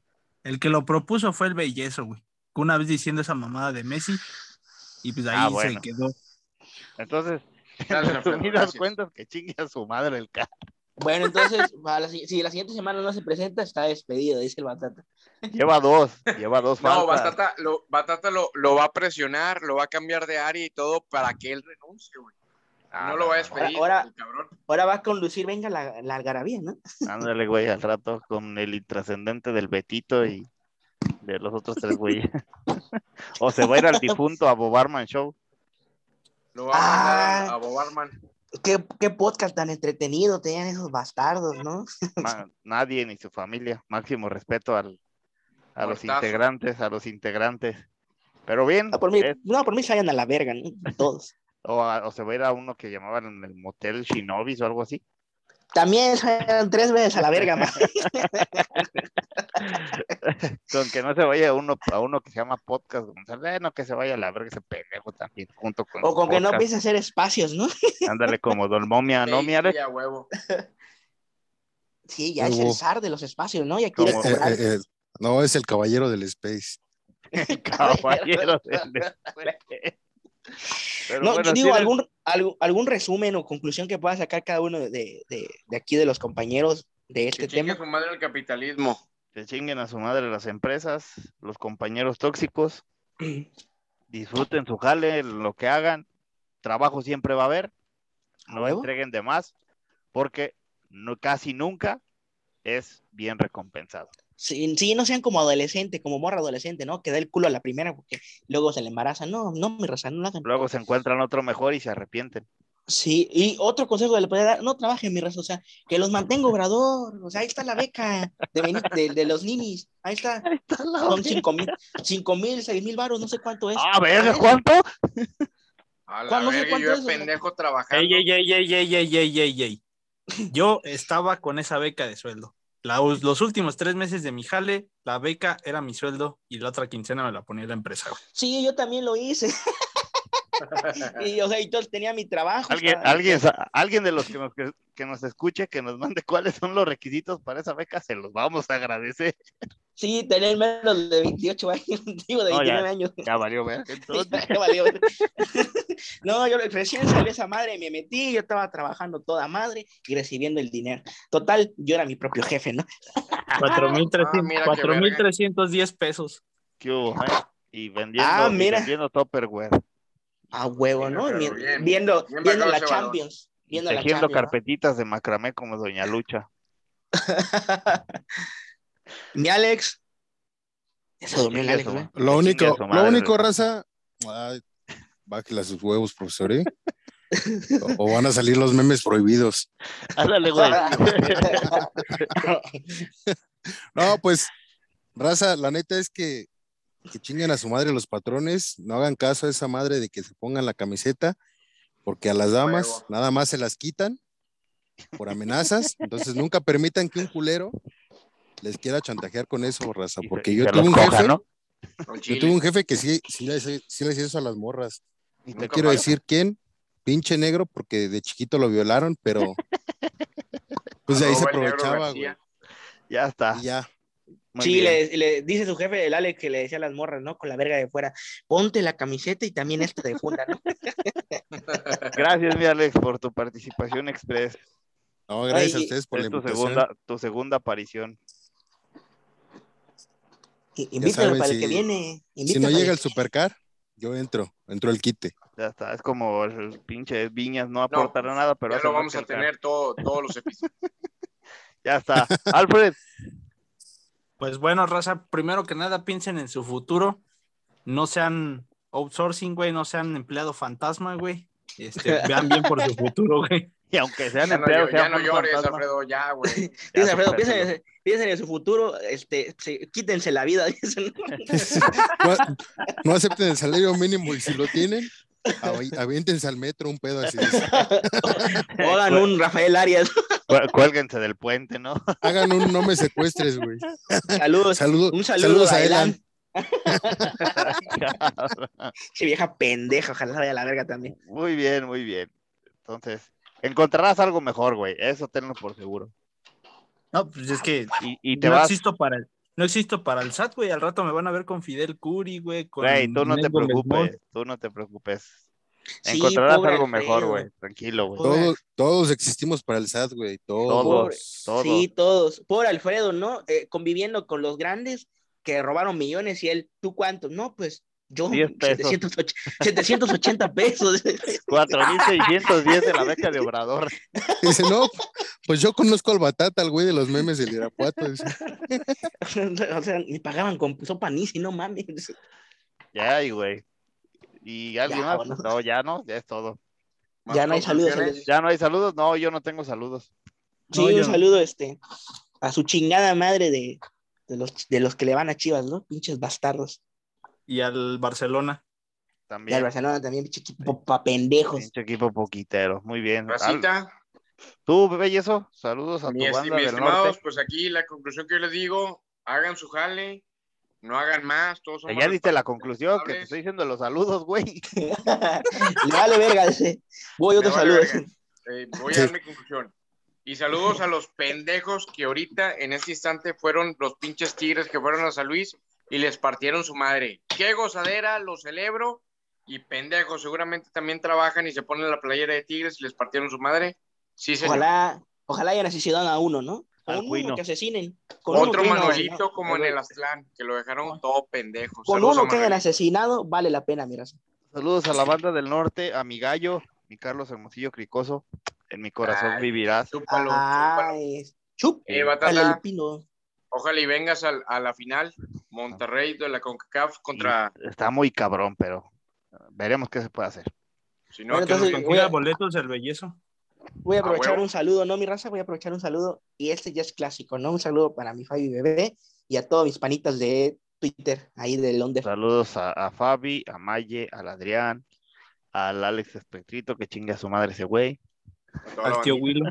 El que lo propuso fue el bellezo, güey. Una vez diciendo esa mamada de Messi, Y pues ahí ah, se quedó. Entonces, <laughs> en <laughs> das cuentas, que chingue a su madre el carro. Bueno, entonces, <laughs> si la siguiente semana no se presenta, está despedido, dice el Batata. Lleva dos, lleva dos No, Batata, lo, Batata lo, lo, va a presionar, lo va a cambiar de área y todo para que él renuncie, güey. Ah, no lo va a despedir, ahora, ahora, va a conducir, venga, la, la algarabía, ¿no? <laughs> Ándale, güey, al rato con el intrascendente del Betito y de los otros tres güeyes. <laughs> o se va a ir al difunto a Bobarman Show. Lo va a mandar a, a Bobarman. ¿Qué, ¿Qué, podcast tan entretenido tenían esos bastardos, ¿no? <laughs> nadie ni su familia. Máximo respeto al, a los integrantes, a los integrantes. Pero bien. No, por mí, no, por mí se vayan a la verga, ¿no? Todos. O, o, se va a ir a uno que llamaban en el motel Shinobis o algo así. También salieron tres veces a la verga, man. <laughs> Con que no se vaya uno a uno que se llama podcast, no que se vaya a la verga ese pendejo también, junto con. O con que no empiece a hacer espacios, ¿no? <laughs> Ándale, como Dolmomia, ¿no, mi Sí, huevo. <laughs> Sí, ya es el zar de los espacios, ¿no? Ya quiere eh, eh, eh, no, es el caballero del space. el caballero del space no, yo digo, algún, algún, resumen o conclusión que pueda sacar cada uno de, de, de aquí de los compañeros de este que tema. a su madre el capitalismo. Que chinguen a su madre las empresas, los compañeros tóxicos. <clears throat> Disfruten su jale, lo que hagan. Trabajo siempre va a haber. No entreguen de más, porque no, casi nunca es bien recompensado. Sí, sí, no sean como adolescente, como morra adolescente, ¿no? Que da el culo a la primera porque luego se le embaraza. No, no, mi raza, no lo hagan. Luego se encuentran otro mejor y se arrepienten. Sí, y otro consejo que le puede dar, no trabajen, mi raza, o sea, que los mantenga obrador, o sea, ahí está la beca de, de, los ninis, ahí está, son cinco mil, cinco mil, seis mil baros, no sé cuánto es. Ah, ver, ¿cuánto? A la no sé cuánto yo es, pendejo trabajando. Ey, ey, ey, ey, ey, ey, ey, ey. Yo estaba con esa beca de sueldo los últimos tres meses de mi jale, la beca era mi sueldo y la otra quincena me la ponía la empresa. Sí, yo también lo hice. <laughs> y, o sea, entonces tenía mi trabajo. ¿Alguien, alguien, alguien de los que nos, que, nos escuche, que nos mande cuáles son los requisitos para esa beca, se los vamos a agradecer. Sí, tener menos de 28 años, <laughs> digo, de 29 ya, años. Ya valió ver, <laughs> entonces. ya <laughs> valió no, yo recién salió esa madre, me metí, yo estaba trabajando toda madre y recibiendo el dinero. Total, yo era mi propio jefe, ¿no? 4.310 ah, pesos. ¿Qué hubo, eh? Y vendiendo, ah, mira. y vendiendo Topperware. A huevo, ¿no? viendo, viendo la Champions. Viendo tejiendo carpetitas de macramé como Doña <laughs> Lucha. <laughs> Mi Alex. Eso el Alex, Lo único, lo único, raza. Ay, bájela sus huevos, profesor, ¿eh? o, van a salir los memes prohibidos. <laughs> Ándale, güey. no, pues, raza, la neta es que que chinguen a su madre los patrones, no hagan caso a esa madre de que se pongan la camiseta, porque a las damas nada más se las quitan por amenazas, <laughs> entonces nunca permitan que un culero les quiera chantajear con eso, raza, porque yo tuve un jefe, yo tuve un jefe que sí, sí le, sí hacía eso a las morras. No quiero decir quién, pinche negro, porque de chiquito lo violaron, pero <laughs> pues de ahí se aprovechaba, güey. Ya. Está. ya, sí, le, dice su jefe, el Alex, que le decía a las morras, ¿no? Con la verga de fuera, ponte la camiseta y también esta de funda, ¿no? <laughs> Gracias, mi Alex, por tu participación express. No, gracias a ustedes por la tu segunda, tu segunda aparición. Invítalo para el que viene. si no llega el supercar, yo entro, entro el quite. Ya está, es como el pinche Viñas, no aportará nada, pero... Ya lo vamos a tener todo, todos los <laughs> episodios. ya está. Alfred, pues bueno, raza, primero que nada piensen en su futuro. No sean outsourcing, güey, no sean empleado fantasma, güey. Este, <laughs> vean bien por su futuro, güey. Y aunque sean empleados, ya no llores, Alfredo, ya, güey. <laughs> Dice Alfredo, piensen, piensen, en su futuro, este, quítense la vida. <laughs> no, no acepten el salario mínimo y si lo tienen, aviéntense al metro un pedo así. o hagan un Rafael Arias. Cuélguense del puente, ¿no? <laughs> Hagan un no me secuestres, güey. Saludos. un saludo a Elan. <laughs> Qué vieja pendeja, ojalá vaya a la verga también. Muy bien, muy bien. Entonces, encontrarás algo mejor, güey. Eso tenlo por seguro. No, pues es que y, te no existo para, no existo para el SAT, güey. Al rato me van a ver con Fidel Curi, güey. Güey, tú no te preocupes, tú no te preocupes. Encontrarás algo mejor, güey. Tranquilo, güey. Todos, todos existimos para el SAT, güey. Todos. todos. Sí, todos. Por Alfredo, ¿no? Eh, conviviendo con los grandes que robaron millones y él, ¿tú cuántos? No, pues yo, 780 pesos. 4.610 <laughs> de la beca de Obrador. <laughs> Dice, no, pues yo conozco al Batata, al güey de los memes del Irapuato. <laughs> o sea, ni pagaban con sopa ni si no mames. Ya, güey. ¿Y alguien más? No, ya no, ya es todo. Ya no hay saludos. Ya no hay saludos, no, yo no tengo saludos. Sí, un saludo este, a su chingada madre de, de, los, de los que le van a Chivas, ¿no? Pinches bastardos y al Barcelona. También. Y al Barcelona también, pinche equipo pa' pendejos. Pinche equipo poquitero, muy bien. Tú, Bellezo, saludos a tu banda del norte. pues aquí la conclusión que yo les digo, hagan su jale, no hagan más, todos son Ya diste la conclusión, que te estoy diciendo los saludos, güey. <laughs> vale verga ese. Voy otro saludo. Eh, voy a dar mi conclusión. Y saludos a los pendejos que ahorita, en este instante, fueron los pinches tigres que fueron a San Luis y les partieron su madre. Qué gozadera, lo celebro. Y pendejos, seguramente también trabajan y se ponen la playera de Tigres y les partieron su madre. Sí, Ojalá, ojalá hayan asesinado a uno, ¿no? Con uno que asesinen. Con Otro Manuelito como en el Aztlán, que lo dejaron todo pendejo. Con uno que hayan asesinado, vale la pena, mira. Saludos a la banda del norte, a mi gallo, mi Carlos Hermosillo Cricoso. En mi corazón vivirás. Chúpalo, chúpalo. Eh, pino. Ojalá y vengas a, la final, Monterrey de la CONCACAF contra... Está muy cabrón, pero veremos qué se puede hacer. Si no, que nos voy a... boletos del bellezo. Voy a aprovechar un saludo, ¿no, mi raza? Voy a aprovechar un saludo. Y este ya es clásico, ¿no? Un saludo para mi Fabi Bebé y a todos mis panitas de Twitter, ahí de Londres. Saludos a, Fabi, a Maye, al Adrián, al Alex Espectrito, que chinga a su madre ese güey. Al tío Willo.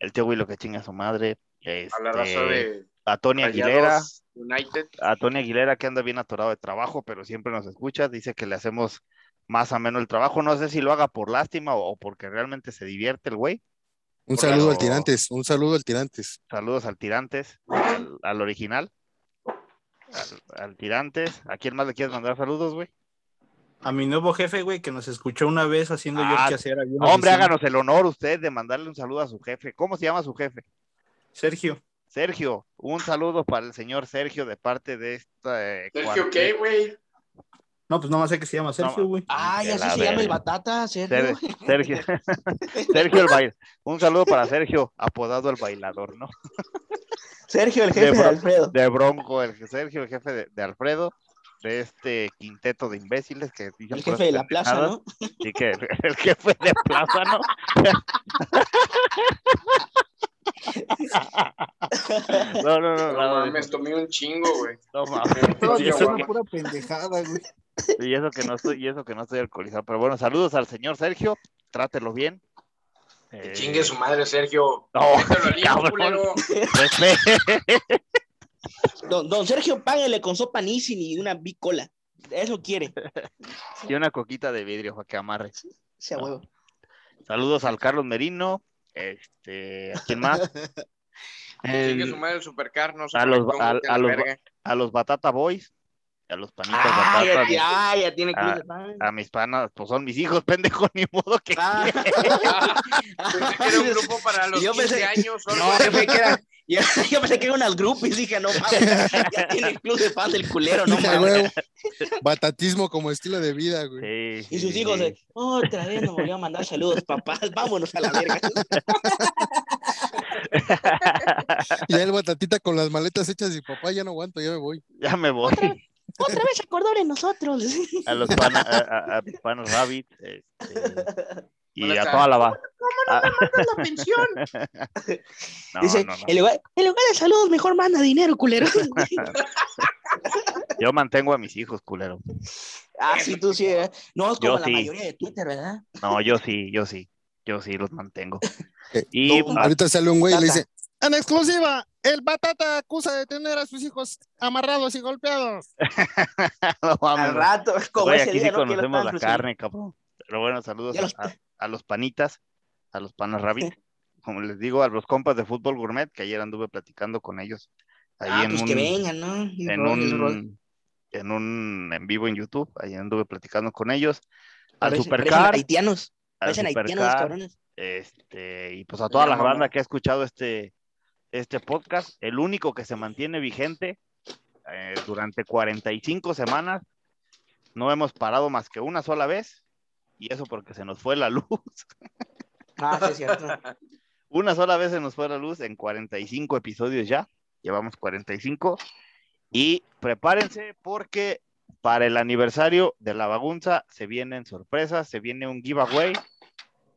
El tío Willo que chinga a su madre. a la raza este, de a Tony Aguilera. A Tony Aguilera que anda bien atorado de trabajo, pero siempre nos escucha. Dice que le hacemos más o menos el trabajo. No sé si lo haga por lástima o, porque realmente se divierte el güey. Un saludo al Tirantes, un saludo al Tirantes. Saludos al Tirantes, al, original. Al, Tirantes. ¿A quién más le quieres mandar saludos, güey? A mi nuevo jefe, güey, que nos escuchó una vez haciendo yo el ah, hacer Hombre, háganos el honor usted de mandarle un saludo a su jefe. ¿Cómo se llama su jefe? Sergio. Sergio, un saludo para el señor Sergio de parte de esta. Eh, ¿Sergio qué, güey? No, pues no sé que se llama Sergio, güey. ah, ya se llama el Batata, Sergio. Sergio, <laughs> Sergio el bailador. Un saludo para Sergio, apodado el bailador, ¿no? Sergio, el jefe de, Alfredo. De Bronco, el Sergio, el jefe de, Alfredo, de este quinteto de imbéciles que El jefe de la plaza, ¿no? Sí, que el jefe de plaza, ¿no? <laughs> No, no, no. No, me tomé un chingo, güey. No mames. No, es una pura pendejada, güey. Y eso que no estoy, y eso que no estoy alcoholizado. Pero bueno, saludos al señor Sergio. Trátelo bien. Que chingue su madre, Sergio. No, <laughs> <laughs> don, don Sergio, páguele con sopa Nissin y una bicola. Eso quiere. <laughs> Y una coquita de vidrio para que amarre. Sea huevo. Saludos al Carlos Merino, este, ¿a quién más? Sigue su madre el supercar, no a los, a, a, los, a los Batata Boys, a los panitas ah, Ya, ya, ya tiene a, a, mis panas, pues son mis hijos, <laughs> pendejo, ni modo que. Ah. era un grupo para los yo 15 años. No, yo, que era, yo, <laughs> yo, pensé que eran unas groupies, dije, no mames, ya tiene el club de fans del culero, no <laughs> mames. Batatismo como estilo de vida, güey. y sus hijos, de, otra vez nos volvió a mandar saludos, papás, vámonos a la verga. y el batatita con las maletas hechas y papá, ya no aguanto, ya me voy. Ya me voy. Otra, vez se acordó de nosotros. <laughs> A los panos, a, a, panos Rabbit, este, <laughs> y a toda la va. ¿Cómo no me mandas la pensión? <laughs> Dice, En, lugar, en lugar de saludos, mejor manda dinero, culero. Yo mantengo a mis hijos, culero. Ah, sí, tú sí. ¿eh? No es como la mayoría de Twitter, ¿verdad? No, yo sí, yo sí. Yo sí los mantengo. Eh, y ahorita sale un güey y le dice, en exclusiva, el Batata acusa de tener a sus hijos amarrados y golpeados. <laughs> Al rato, como ese aquí día, sí conocemos la carne, cabrón. Pero bueno, saludos a, los panitas, a los panas rabbit. Como les digo, a los compas de fútbol gourmet, que ayer anduve platicando con ellos Ahí ah, en pues un, que vengan, ¿no? en, un, en un en vivo en YouTube, ahí anduve platicando con ellos. Al Supercar. haitianos. Parecen haitianos, cabrones. Este, y pues a toda la banda que ha escuchado este, este podcast, el único que se mantiene vigente eh, durante 45 semanas, no hemos parado más que una sola vez, y eso porque se nos fue la luz. Ah, sí, es cierto. <laughs> una sola vez se nos fue la luz en 45 episodios ya, llevamos 45, y prepárense porque para el aniversario de la bagunza se vienen sorpresas, se viene un giveaway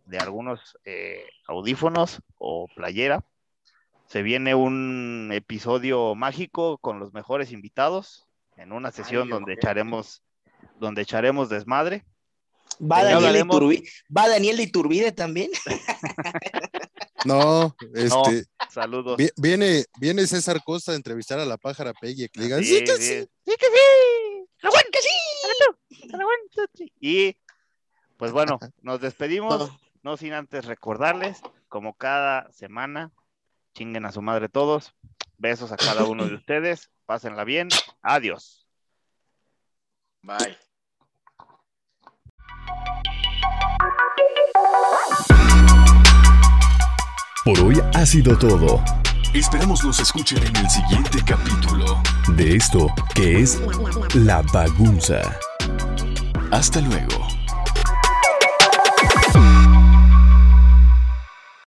de algunos eh, audífonos o playera. Se viene un episodio mágico con los mejores invitados en una sesión donde echaremos donde echaremos desmadre. ¿Va Daniel, Iturbide, ¿Va Daniel Iturbide también? <laughs> No, este. saludos. Viene, viene César Costa a entrevistar a la pájara Peggy que le digan, sí, que sí, sí, que sí, lo sí, Y pues bueno, nos despedimos, <laughs> no sin antes recordarles, como cada semana, chinguen a su madre todos, besos a cada uno de <clears throat> ustedes, pásenla bien, adiós. Bye. Por hoy ha sido todo. Esperamos nos escuchen en el siguiente capítulo de esto que es La Bagunza. Hasta luego.